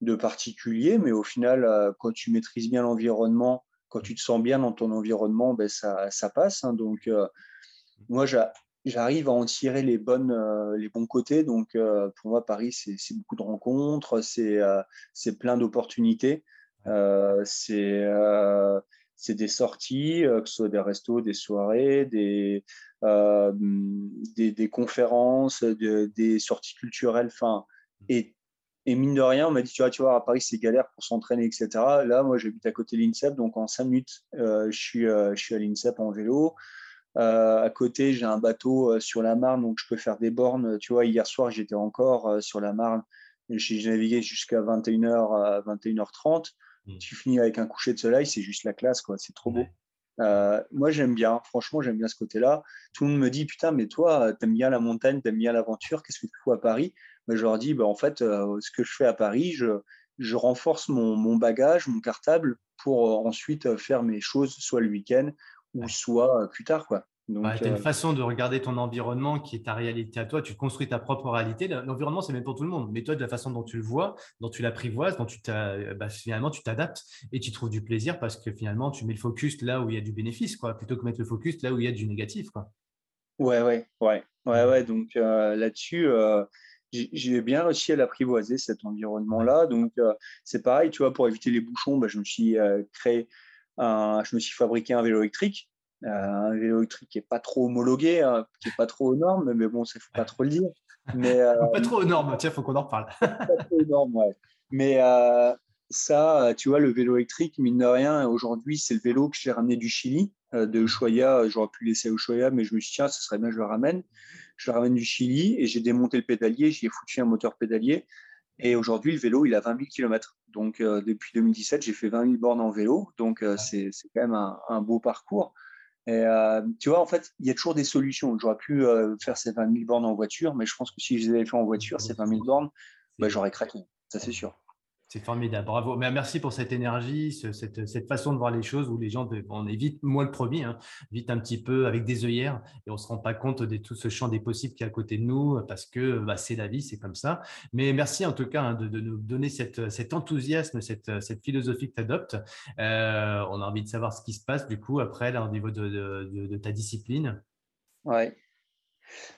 de particulier, mais au final, quand tu maîtrises bien l'environnement, quand tu te sens bien dans ton environnement, ben ça, ça passe. Hein. Donc, euh, moi, j'arrive à en tirer les, bonnes, euh, les bons côtés. Donc, euh, pour moi, Paris, c'est beaucoup de rencontres, c'est plein d'opportunités. c'est des sorties, que ce soit des restos, des soirées, des, des, des, conférences, des sorties culturelles. Enfin, et et mine de rien, on m'a dit, tu vois, tu vois, à Paris, c'est galère pour s'entraîner, etc. Là, moi, j'habite à côté de l'INSEP, donc en cinq minutes, euh, je, suis, euh, je suis à l'INSEP en vélo. Euh, à côté, j'ai un bateau sur la Marne, donc je peux faire des bornes. Tu vois, hier soir, j'étais encore sur la Marne. J'ai navigué jusqu'à 21h, 21h30. Tu finis avec un coucher de soleil, c'est juste la classe, quoi. C'est trop beau. moi, j'aime bien. Franchement, j'aime bien ce côté-là. Tout le monde me dit, putain, mais toi, t'aimes bien la montagne, t'aimes bien l'aventure. Qu'est-ce que tu fais à Paris? Je leur dis, bah, en fait, euh, ce que je fais à Paris, je, renforce mon, bagage, mon cartable pour euh, ensuite euh, faire mes choses soit le week-end ou soit plus tard. Quoi. tu as une façon de regarder ton environnement qui est ta réalité à toi. Tu construis ta propre réalité. L'environnement, c'est même pour tout le monde. Mais toi, de la façon dont tu le vois, dont tu l'apprivoises, dont tu bah, finalement, tu t'adaptes et tu trouves du plaisir parce que finalement, tu mets le focus là où il y a du bénéfice, quoi, plutôt que mettre le focus là où il y a du négatif. Quoi. Ouais, ouais, ouais, ouais, ouais. Donc là-dessus, j'ai bien réussi à l'apprivoiser cet environnement-là. Donc euh, c'est pareil, tu vois, pour éviter les bouchons, bah, je me suis euh, créé, un, je me suis fabriqué un vélo électrique, euh, un vélo électrique qui est pas trop homologué, hein, qui est pas trop aux normes, mais bon, ça faut pas trop le dire. Mais pas trop aux normes, tiens, faut qu'on en reparle. pas trop aux normes, ouais. Mais ça, tu vois, le vélo électrique, mine de rien, aujourd'hui, c'est le vélo que j'ai ramené du Chili, de Ushuaia. J'aurais pu laisser à Ushuaia, mais je me suis dit, tiens, ce serait bien, je le ramène. Je le ramène du Chili et j'ai démonté le pédalier, j'y ai foutu un moteur pédalier. Et aujourd'hui, le vélo, il a 20 000 km. Donc, depuis 2017, j'ai fait 20 000 bornes en vélo. Donc, c'est quand même un, beau parcours. Et tu vois, en fait, il y a toujours des solutions. J'aurais pu faire ces 20 000 bornes en voiture, mais je pense que si je les avais fait en voiture, ces 20 000 bornes, bah, j'aurais craqué. Ça, c'est sûr. C'est formidable, bravo. Mais merci pour cette énergie, cette, façon de voir les choses où les gens, on est vite, moi le premier, hein, vite un petit peu avec des œillères et on ne se rend pas compte de tout ce champ des possibles qui est à côté de nous parce que bah, c'est la vie, c'est comme ça. Mais merci en tout cas hein, de, nous donner cet enthousiasme, cette, philosophie que tu adoptes. Euh, on a envie de savoir ce qui se passe du coup après là, au niveau de, ta discipline. Ouais.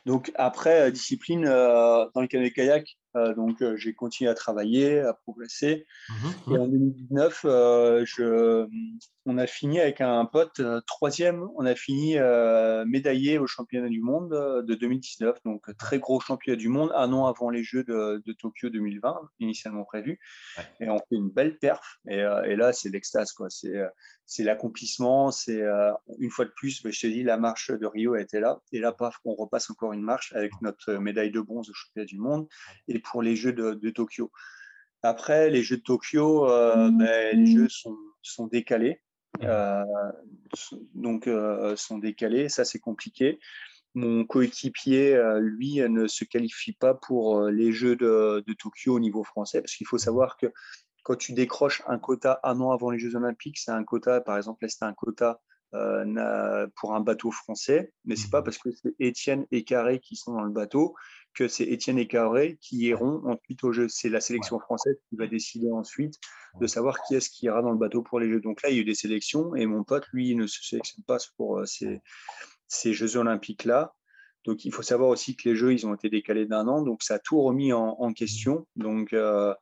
Donc après, euh, discipline, euh, dans le canoë-kayak, euh, donc, euh, j'ai continué à travailler, à progresser. Mmh et en 2019, euh, je, on a fini avec un pote troisième. On a fini médaillé au championnat du monde de 2019. Donc, très gros championnat du monde, un an avant les Jeux de, Tokyo 2020, initialement prévus. Et on fait une belle perf. Et, et là, c'est l'extase. C'est c'est l'accomplissement, c'est une fois de plus, bah, je te dis, la marche de Rio a été là. Et là, paf, on repasse encore une marche avec notre médaille de bronze au championnat du monde. Et pour les Jeux de, Tokyo. Après, les Jeux de Tokyo, euh, ben, les Jeux sont, sont décalés. Euh, donc, euh, sont décalés. Ça, c'est compliqué. Mon coéquipier, lui, ne se qualifie pas pour les Jeux de, Tokyo au niveau français, parce qu'il faut savoir que quand tu décroches un quota un an avant les Jeux Olympiques, c'est un quota, par exemple, là, c'était un quota pour un bateau français, mais c'est pas mmh. parce que c'est Étienne et Carré qui sont dans le bateau que c'est Étienne et Carré qui iront ensuite au jeu. C'est la sélection française qui va décider ensuite de savoir qui est-ce qui ira dans le bateau pour les Jeux. Donc là, il y a eu des sélections et mon pote, lui, ne se sélectionne pas pour euh, ces, ces Jeux olympiques-là. Donc il faut savoir aussi que les Jeux, ils ont été décalés d'un an, donc ça a tout remis en, question. Donc euh,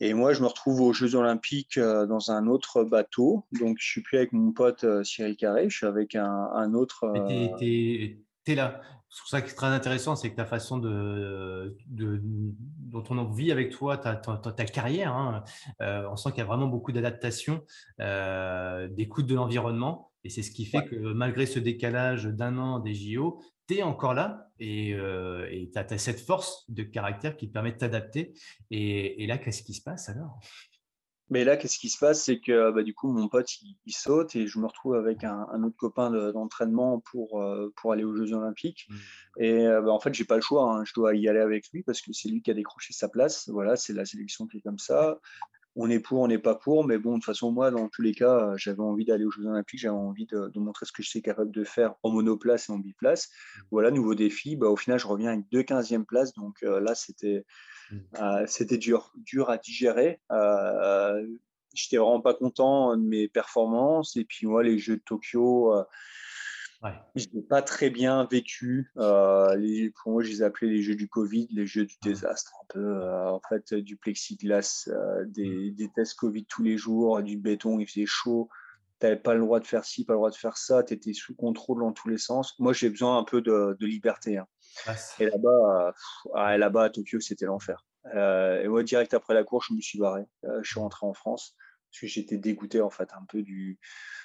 et moi, je me retrouve aux Jeux Olympiques euh, dans un autre bateau. Donc, je suis plus avec mon pote Cyril Carré, je suis avec un, un autre. Tu es, là c'est ça qui est très intéressant, c'est que ta façon de, dont on vit avec toi, ta, ta, carrière, hein, euh, on sent qu'il y a vraiment beaucoup d'adaptation, euh, d'écoute de l'environnement. Et c'est ce qui fait que malgré ce décalage d'un an des JO, tu es encore là et euh, tu as, cette force de caractère qui te permet de t'adapter. Et, et là, qu'est-ce qui se passe alors? Mais là, qu'est-ce qui se passe? C'est que bah, du coup, mon pote, il, saute et je me retrouve avec un, autre copain d'entraînement pour, euh, pour aller aux Jeux Olympiques. Mmh. Et euh, bah, en fait, j'ai pas le choix. Hein. Je dois y aller avec lui parce que c'est lui qui a décroché sa place. Voilà, c'est la sélection qui est comme ça. On est pour, on n'est pas pour. Mais bon, de toute façon, moi, dans tous les cas, j'avais envie d'aller aux Jeux Olympiques. J'avais envie de, montrer ce que je suis capable de faire en monoplace et en biplace. Mmh. Voilà, nouveau défi. Bah, au final, je reviens avec deux 15e places. Donc euh, là, c'était Mm. Euh, c'était dur, dur à digérer. Euh, J'étais vraiment pas content de mes performances. Et puis moi, les Jeux de Tokyo, euh, je n'ai pas très bien vécu. Euh, les, pour moi, je les appelais les Jeux du Covid, les Jeux du désastre. Un peu, en fait, du plexiglas, des, mm. des, tests Covid tous les jours, du béton, il faisait chaud tu n'avais pas le droit de faire ci, pas le droit de faire ça, tu étais sous contrôle dans tous les sens. Moi, j'ai besoin un peu de, de liberté. Hein. Et là-bas, ah, là-bas à Tokyo, c'était l'enfer. Euh, et moi, direct après la course, je me suis barré. Euh, je suis rentré en France j'étais dégoûté en fait un peu du,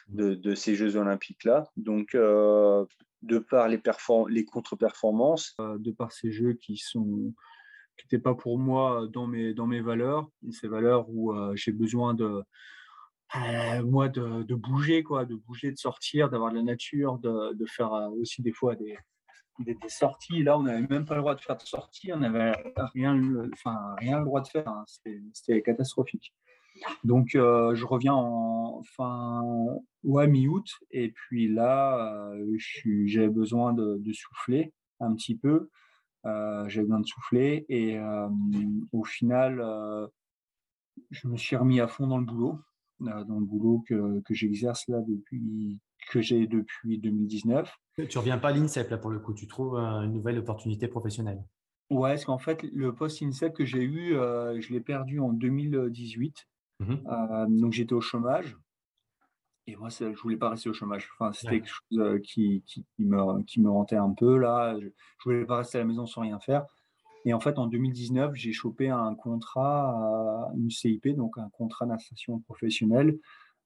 de, de ces Jeux Olympiques-là. Donc, euh, de par les, les contre-performances, de par ces Jeux qui sont qui n'étaient pas pour moi dans mes, dans mes valeurs, ces valeurs où j'ai besoin de, moi de, de, bouger, quoi, de bouger, de sortir, d'avoir de la nature, de, de faire aussi des fois des, des, sorties. Là, on n'avait même pas le droit de faire de sorties. On n'avait rien, enfin, rien le droit de faire. Hein. C'était catastrophique. Donc, euh, je reviens en fin ouais, mi-août. Et puis là, euh, j'avais besoin de, souffler un petit peu. Euh, j'avais besoin de souffler. Et au final, je me suis remis à fond dans le boulot. dans le boulot que, que j'exerce là depuis que j'ai depuis 2019. Tu reviens pas à l'INSEP là pour le coup, tu trouves une nouvelle opportunité professionnelle. Ouais, parce qu'en fait, le poste INSEP que j'ai eu, euh, je l'ai perdu en 2018. Mmh euh, donc j'étais au chômage. Et moi, je voulais pas rester au chômage. Enfin, c'était quelque chose euh, qui, qui, me, qui me un peu là. Je, ne voulais pas rester à la maison sans rien faire. Et en fait, en 2019, j'ai chopé un contrat, une CIP, donc un contrat d'insertion professionnelle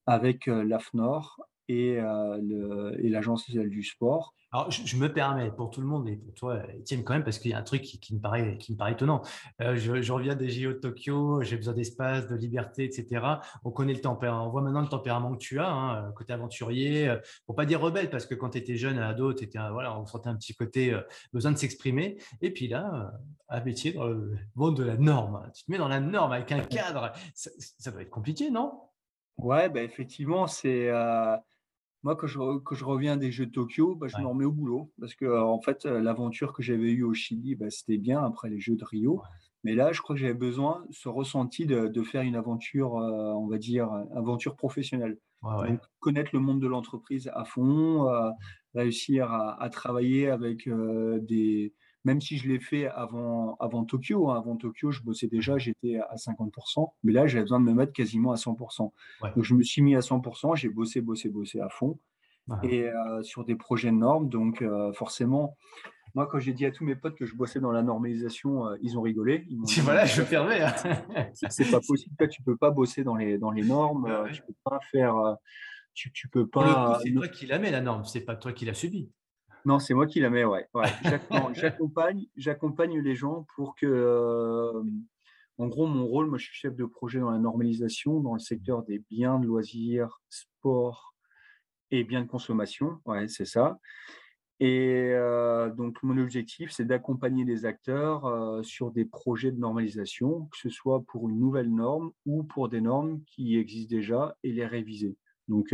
avec l'AFNOR et, et l'Agence nationale du sport. Alors, je, me permets, pour tout le monde et pour toi, Étienne, quand même, parce qu'il y a un truc qui, me, paraît, qui me paraît étonnant. je, reviens des JO de Tokyo, j'ai besoin d'espace, de liberté, etc. On connaît le tempérament, on voit maintenant le tempérament que tu as, hein, côté aventurier, pour pas dire rebelle, parce que quand tu étais jeune, ado, étais, voilà, on sentait un petit côté besoin de s'exprimer. Et puis là, à métier dans le monde de la norme, tu te mets dans la norme avec un cadre, ça, ça doit être compliqué, non? Ouais, bah effectivement, c'est moi, quand je, je, reviens des Jeux de Tokyo, bah, je me remets au boulot. Parce que, en fait, euh, l'aventure que j'avais eue au Chili, bah, c'était bien après les Jeux de Rio. Mais là, je crois que j'avais besoin, ce ressenti de, faire une aventure, euh, on va dire, aventure professionnelle. Donc, connaître le monde de l'entreprise à fond, euh, réussir à, travailler avec des. Même si je l'ai fait avant, avant Tokyo, hein, avant Tokyo, je bossais déjà, j'étais à 50%, mais là, j'avais besoin de me mettre quasiment à 100%. Donc, je me suis mis à 100%, j'ai bossé, bossé, bossé à fond, et sur des projets de normes. Donc, forcément, moi, quand j'ai dit à tous mes potes que je bossais dans la normalisation, ils ont rigolé. Ils voilà, je permets. Hein. c'est pas possible. tu peux pas bosser dans les, dans les normes. Tu peux pas faire. Tu, tu peux pas. C'est toi qui la mets la norme. C'est pas toi qui l'as subi. Non, c'est moi qui la mets, ouais. J'accompagne, j'accompagne les gens pour que, euh, en gros, mon rôle, moi, je suis chef de projet dans la normalisation dans le secteur des biens de loisirs, sport et biens de consommation. Ouais, c'est ça. Et euh, donc, mon objectif, c'est d'accompagner les acteurs euh, sur des projets de normalisation, que ce soit pour une nouvelle norme ou pour des normes qui existent déjà et les réviser. Donc,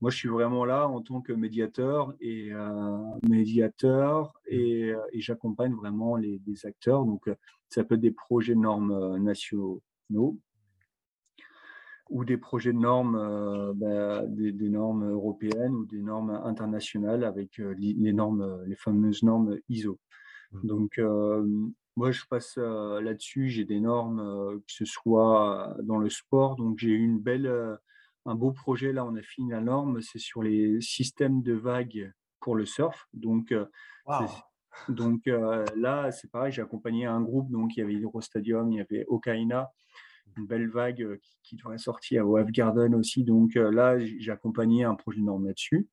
moi, je suis vraiment là en tant que médiateur et euh, médiateur et, euh, et j'accompagne vraiment les, acteurs. Donc, euh, ça peut être des projets de normes nationaux ou des projets de normes, bah, des, normes européennes ou des normes internationales avec les normes, les fameuses normes ISO. Mmh. Donc, moi, je passe là-dessus. J'ai des normes, que ce soit dans le sport. Donc, j'ai eu une belle un beau projet. Là, on a fini la norme, c'est sur les systèmes de vagues pour le surf. Donc, euh, donc euh, là, c'est pareil, j'ai accompagné un groupe. Donc, il y avait Hydrostadium, il y avait Okaina, une belle vague euh, qui, qui devrait sortir au Wave Garden aussi. Donc là, j'ai accompagné un projet de norme là-dessus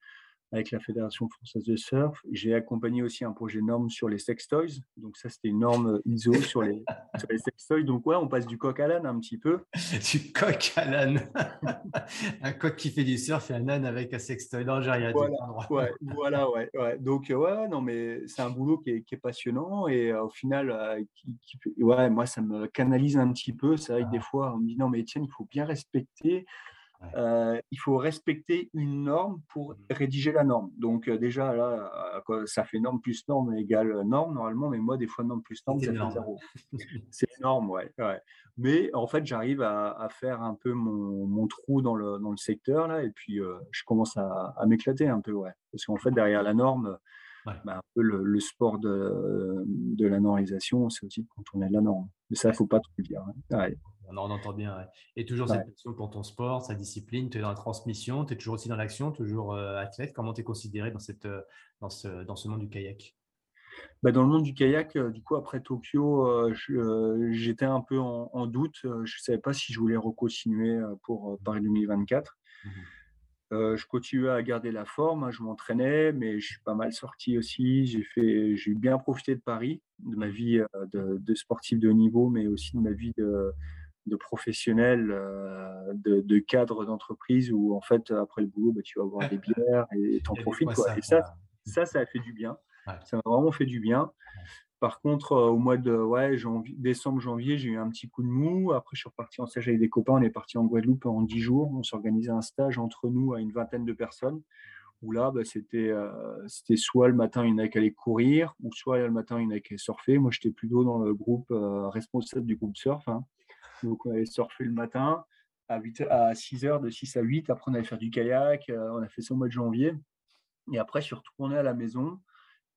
avec la Fédération française de surf. J'ai accompagné aussi un projet norme sur les sextoys. Donc ça, c'était une norme ISO sur les, sur les sextoys. Donc ouais, on passe du coq à l'âne un petit peu. du coq à l'âne. un coq qui fait du surf et un âne avec un sextoy. Non, j'ai rien voilà, ouais, voilà, ouais, ouais. Donc ouais, non, mais c'est un boulot qui est, qui est passionnant et euh, au final, euh, qui, ouais, moi, ça me canalise un petit peu. C'est vrai que des ah. fois, on me dit non, mais Étienne, il faut bien respecter euh, il faut respecter une norme pour mmh. rédiger la norme. Donc euh, déjà là, ça fait norme plus norme égale norme normalement, mais moi des fois norme plus norme, ça fait zéro. C'est énorme, ouais, Mais en fait, j'arrive à, faire un peu mon, trou dans le, dans le, secteur là, et puis je commence à, m'éclater un peu, ouais. Parce qu'en fait, derrière la norme, bah, un peu le, sport de, de la normalisation, c'est aussi de contourner la norme. Mais ça, il ne faut pas trop le dire. Hein. On en entend bien. Et toujours cette passion pour ton sport, sa discipline, tu es dans la transmission, tu es toujours aussi dans l'action, toujours euh, athlète. Comment tu es considéré dans, cette, euh, dans, ce, dans ce monde du kayak? Bah dans le monde du kayak, euh, du coup, après Tokyo, j'étais un peu en, doute. Je ne savais pas si je voulais recontinuer pour Paris 2024. Mmh je continuais à garder la forme, hein, je m'entraînais, mais je suis pas mal sorti aussi. J'ai fait, j'ai bien profité de Paris, de ma vie de, de, sportif de haut niveau, mais aussi de ma vie de, de professionnels, euh, de, cadres d'entreprise où en fait après le boulot, bah, tu vas boire des bières et t'en profites. Quoi. Et ça, ça, ça a fait du bien. Ça m'a vraiment fait du bien. Par contre, euh, au mois de ouais, décembre, janvier, j'ai eu un petit coup de mou. Après, je suis reparti en stage avec des copains. On est parti en Guadeloupe en 10 jours. On s'organisait un stage entre nous à une vingtaine de personnes. Où là, bah, c'était, euh, c'était soit le matin, il y en a qui allaient courir, ou soit le matin, il y en a qui allaient surfer. Moi, j'étais plutôt dans le groupe responsable du groupe surf. Hein. Donc, on allait surfer le matin à, 8, à 6 heures, de 6 à 8. Après, on allait faire du kayak. Euh, on a fait ça au mois de janvier. Et après, je suis retourné à la maison.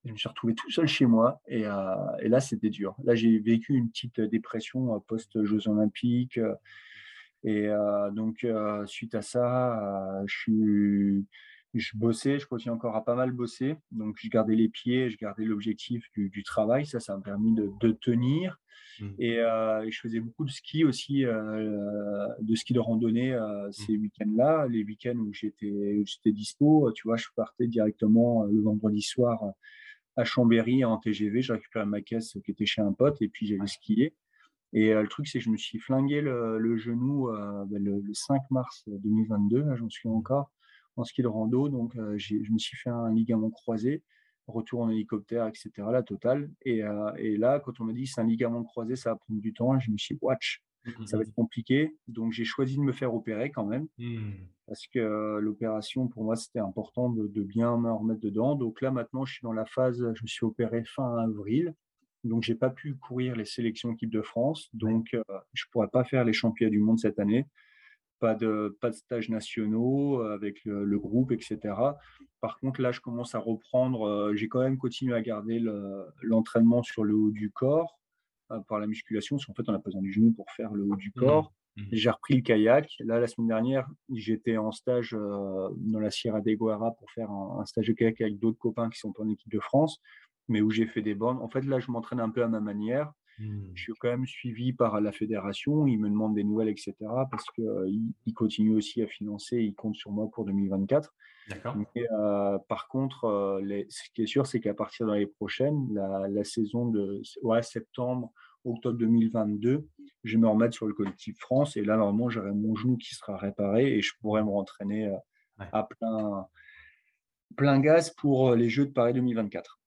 Je me suis retrouvé tout seul chez moi. Et, euh, et là, c'était dur. Là, j'ai vécu une petite dépression euh, post-Jeux Olympiques. Et donc, suite à ça, je bossais, je continue encore à pas mal bosser. Donc, je gardais les pieds, je gardais l'objectif du, travail. Ça, ça m'a permis de, tenir. Mmh. Euh, et, je faisais beaucoup de ski aussi, euh, de ski de randonnée euh, mmh. ces week-ends-là. Les week-ends où j'étais dispo, tu vois, je partais directement le vendredi soir à Chambéry en TGV. Je récupérais ma caisse qui était chez un pote et puis j'allais skier. Et le truc, c'est que je me suis flingué le, genou ben, le, le, 5 mars 2022, j'en suis encore en ski de rando. Donc, euh, je me suis fait un ligament croisé, retour en hélicoptère, etc. La totale. Et, euh, et là, quand on m'a dit c'est un ligament croisé, ça va prendre du temps, je me suis dit, watch, mmh, ça va être compliqué. Donc, j'ai choisi de me faire opérer quand même. Parce que euh, l'opération, pour moi, c'était important de, bien me remettre dedans. Donc là, maintenant, je suis dans la phase, je me suis opéré fin avril. Donc, j'ai pas pu courir les sélections équipe de France. Donc, je ne pourrais pas faire les championnats du monde cette année pas de, pas de stages nationaux euh, avec le, groupe, etc. Par contre, là, je commence à reprendre. Euh, j'ai quand même continué à garder l'entraînement sur le haut du corps euh, par la musculation, parce qu'en fait, on a besoin du genou pour faire le haut du mmh corps. Mmh j'ai repris le kayak. Là, la semaine dernière, j'étais en stage dans la Sierra de Guara pour faire un, stage de kayak avec d'autres copains qui sont en équipe de France, mais où j'ai fait des bornes. En fait, là, je m'entraîne un peu à ma manière. Mmh. Je suis quand même suivi par la fédération. Ils me demandent des nouvelles, etc. Parce qu'ils euh, continuent aussi à financer. Ils comptent sur moi pour 2024. D'accord. Euh, par contre, euh, ce qui est sûr, c'est qu'à partir de l'année prochaine, la, saison de ouais, septembre, octobre 2022, je vais me remettre sur le collectif France. Et là, normalement, j'aurai mon genou qui sera réparé et je pourrai me rentraîner à plein, plein gaz pour les Jeux de Paris 2024.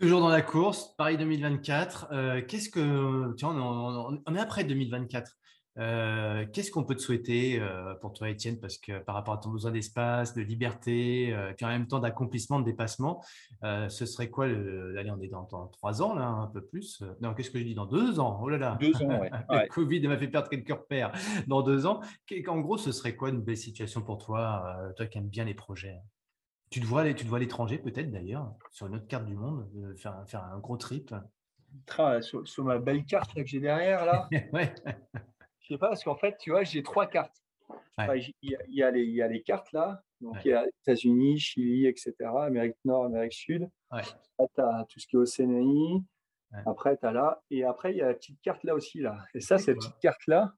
Toujours dans la course, Paris 2024. Euh, qu'est-ce que vois, on, est après 2024. Euh, qu'est-ce qu'on peut te souhaiter euh, pour toi, Étienne, parce que par rapport à ton besoin d'espace, de liberté, puis en même temps d'accomplissement, de dépassement, ce serait quoi le, Allez, on est dans, trois ans là, un peu plus. Non, qu'est-ce que je dis? Dans deux ans Oh là là. Deux ans, ouais. le Covid m'a fait perdre quelques repères. Dans deux ans, en gros, ce serait quoi une belle situation pour toi, toi qui aimes bien les projets? Tu te vois, tu te vois à l'étranger peut-être d'ailleurs, sur une autre carte du monde, faire, faire un gros trip? Sur, ma belle carte que j'ai derrière là. ouais. Sais pas, parce qu'en fait, tu vois, j'ai trois cartes. il, y a, les, il, y a, les, cartes là, donc il y a États-Unis, Chili, etc., Amérique Nord, Amérique Sud. Après, tu as tout ce qui est Océanie. Après, tu as là. Et après, il y a la petite carte là aussi. là. Et ça, cette petite carte là,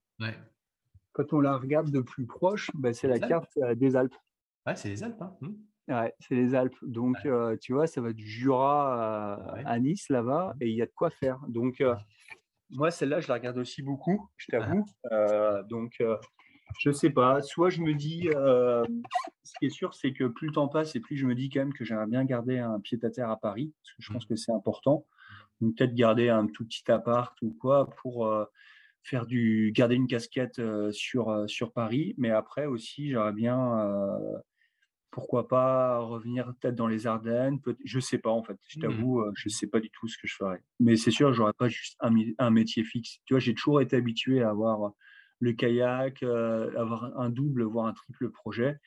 quand on la regarde de plus proche, ben, c'est la carte euh, des Alpes. Ouais, c'est les Alpes. Hein. Mmh. Ouais, c'est les Alpes. Donc, tu vois, ça va du Jura à, Nice, là-bas, et il y a de quoi faire. Donc, moi, celle-là, je la regarde aussi beaucoup, je t'avoue. donc, je ne sais pas. Soit je me dis, ce qui est sûr, c'est que plus le temps passe et plus je me dis quand même que j'aimerais bien garder un pied-à-terre à Paris, parce que je pense mmh. que c'est important. Donc, peut-être garder un tout petit appart ou quoi pour faire du garder une casquette sur, sur Paris. Mais après aussi, j'aimerais bien pourquoi pas revenir peut-être dans les Ardennes Je sais pas en fait. Je mmh. t'avoue, euh, je sais pas du tout ce que je ferais. Mais c'est sûr, j'aurais pas juste un, un, métier fixe. Tu vois, j'ai toujours été habitué à avoir le kayak, euh, avoir un double, voire un triple projet.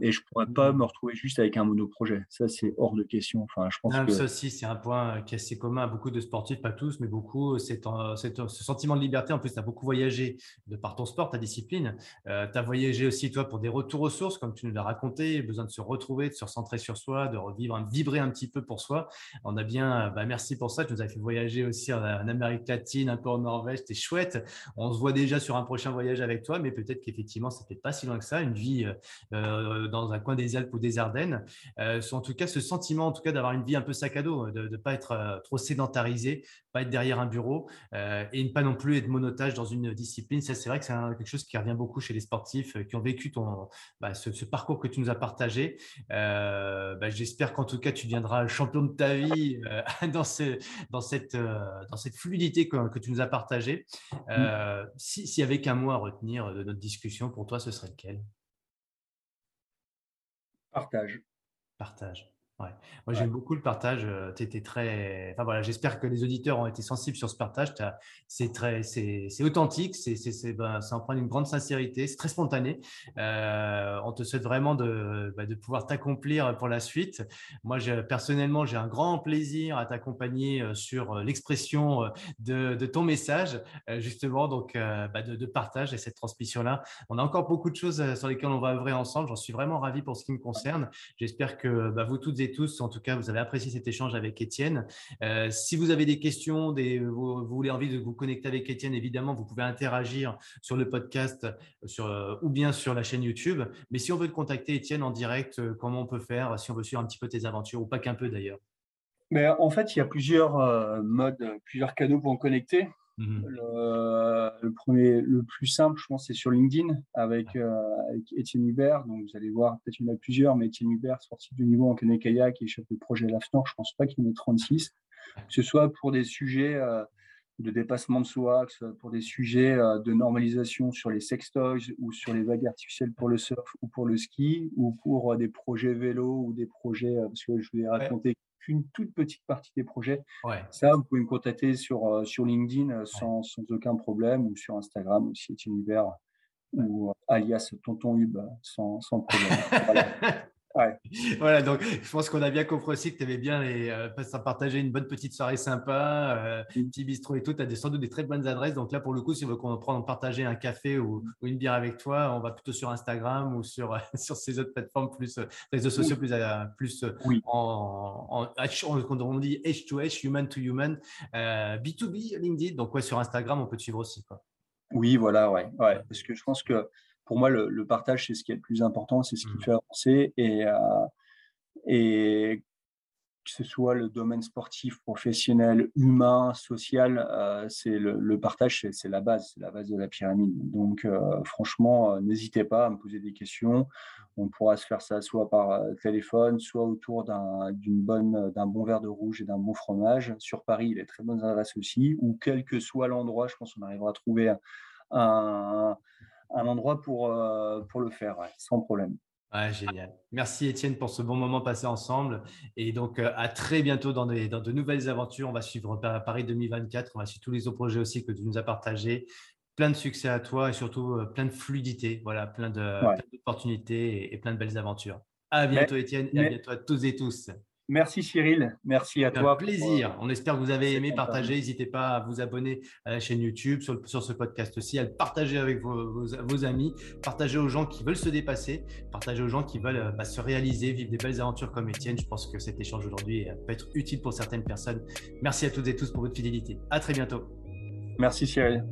Et je ne pourrais pas me retrouver juste avec un monoprojet. Ça, c'est hors de question. Enfin, je pense que... Ça aussi, c'est un point qui est assez commun à beaucoup de sportifs, pas tous, mais beaucoup. C'est ce sentiment de liberté. En plus, tu as beaucoup voyagé de par ton sport, ta discipline. Euh, tu as voyagé aussi, toi, pour des retours aux sources, comme tu nous l'as raconté, besoin de se retrouver, de se recentrer sur soi, de revivre, de vibrer un petit peu pour soi. On a bien, bah, merci pour ça. Tu nous as fait voyager aussi en, Amérique latine, un peu en Norvège. C'était chouette. On se voit déjà sur un prochain voyage avec toi, mais peut-être qu'effectivement, ça fait pas si loin que ça. Une vie euh, euh, dans un coin des Alpes ou des Ardennes. Euh, en tout cas, ce sentiment, en tout cas, d'avoir une vie un peu sac à dos, de ne pas être euh, trop sédentarisé, pas être derrière un bureau et ne pas non plus être monotage dans une discipline. Ça, c'est vrai que c'est quelque chose qui revient beaucoup chez les sportifs qui ont vécu ton, bah, ce, parcours que tu nous as partagé. Bah, j'espère qu'en tout cas, tu deviendras champion de ta vie dans, ce, dans, cette, dans cette fluidité que, que tu nous as partagée. S'il y avait qu'un mot à retenir de notre discussion, pour toi, ce serait lequel? Partage. Partage. Ouais. Moi, j'aime beaucoup le partage. Étais très. Enfin, voilà, j'espère que les auditeurs ont été sensibles sur ce partage. C'est très, c'est authentique, c'est, ben, ça emprunte une grande sincérité, c'est très spontané. Euh, on te souhaite vraiment de, bah, de pouvoir t'accomplir pour la suite. Moi, je, personnellement, j'ai un grand plaisir à t'accompagner sur l'expression de, de, ton message, justement, donc bah, de, de, partage et cette transmission-là. On a encore beaucoup de choses sur lesquelles on va œuvrer ensemble. J'en suis vraiment ravi pour ce qui me concerne. J'espère que bah, vous toutes et tous, en tout cas, vous avez apprécié cet échange avec Étienne. Euh, si vous avez des questions, vous, voulez envie de vous connecter avec Étienne, évidemment, vous pouvez interagir sur le podcast sur, euh, ou bien sur la chaîne YouTube. Mais si on veut te contacter, Étienne, en direct, euh, comment on peut faire si on veut suivre un petit peu tes aventures ou pas qu'un peu d'ailleurs? Mais en fait, il y a plusieurs modes, plusieurs canaux pour en connecter. Mmh le, premier, le plus simple, je pense, c'est sur LinkedIn avec, euh, avec Étienne Hubert. Donc, vous allez voir, peut-être il y en a plusieurs, mais Étienne Hubert, sportif de niveau en canoë kayak et chef de projet à l'AFNOR, je ne pense pas qu'il y en ait 36. Que ce soit pour des sujets euh, de dépassement de soi, que ce soit pour des sujets euh, de normalisation sur les sextoys ou sur les vagues artificielles pour le surf ou pour le ski, ou pour des projets vélo ou des projets, parce que je vous ai raconté une toute petite partie des projets. Ça, vous pouvez me contacter sur, euh, sur LinkedIn euh, sans, sans, aucun problème ou sur Instagram aussi, Etienne Hubert ou euh, alias Tonton Hub sans, sans problème. voilà. Voilà, donc je pense qu'on a bien compris aussi que tu aimais bien les, euh, partager une bonne petite soirée sympa, euh, un petit bistrot et tout. Tu as sans doute des très bonnes adresses. Donc là, pour le coup, si on veut qu'on prenne partager un café ou, une bière avec toi, on va plutôt sur Instagram ou sur, sur ces autres plateformes plus euh, réseaux sociaux, plus, plus en, en, on dit H to H, human to human, B2B, LinkedIn. Donc ouais, sur Instagram, on peut te suivre aussi. Quoi. Oui, voilà, ouais, ouais. Parce que je pense que pour moi, le, partage, c'est ce qui est le plus important, c'est ce qui mmh. fait avancer. Et, euh, et que ce soit le domaine sportif, professionnel, humain, social, euh, c'est le, partage, c'est la base, c'est la base de la pyramide. Donc, euh, franchement, n'hésitez pas à me poser des questions. On pourra se faire ça soit par téléphone, soit autour d'un bonne, d'un bon verre de rouge et d'un bon fromage. Sur Paris, il y a très bonnes adresses aussi. Ou quel que soit l'endroit, je pense qu'on arrivera à trouver un un endroit pour, euh, pour le faire, sans problème. génial. Merci Étienne pour ce bon moment passé ensemble. Et donc, euh, à très bientôt dans, dans de nouvelles aventures. On va suivre Paris 2024. On va suivre tous les autres projets aussi que tu nous as partagés. Plein de succès à toi et surtout euh, plein de fluidité. Voilà, plein d'opportunités et, plein de belles aventures. À bientôt Étienne et à bientôt à tous et tous. Merci Cyril, merci à toi. Un plaisir. Euh, On espère que vous avez aimé partager. N'hésitez pas à vous abonner à la chaîne YouTube, sur, ce podcast aussi, à le partager avec vos, amis, partager aux gens qui veulent se dépasser, partager aux gens qui veulent euh, bah, se réaliser, vivre des belles aventures comme Étienne. Je pense que cet échange aujourd'hui euh, peut être utile pour certaines personnes. Merci à toutes et tous pour votre fidélité. À très bientôt. Merci Cyril.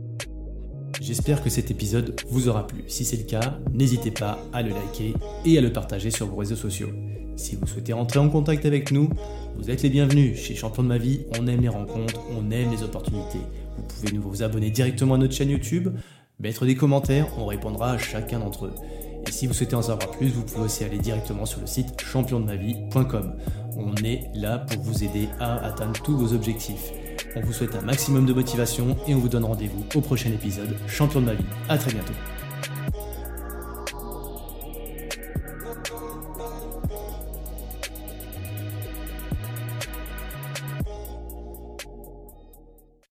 J'espère que cet épisode vous aura plu. Si c'est le cas, n'hésitez pas à le liker et à le partager sur vos réseaux sociaux. Si vous souhaitez rentrer en contact avec nous, vous êtes les bienvenus. Chez Champion de ma vie, on aime les rencontres, on aime les opportunités. Vous pouvez vous abonner directement à notre chaîne YouTube, mettre des commentaires, on répondra à chacun d'entre eux. Et si vous souhaitez en savoir plus, vous pouvez aussi aller directement sur le site championdemavie.com. On est là pour vous aider à atteindre tous vos objectifs. On vous souhaite un maximum de motivation et on vous donne rendez-vous au prochain épisode Champion de ma vie. À très bientôt.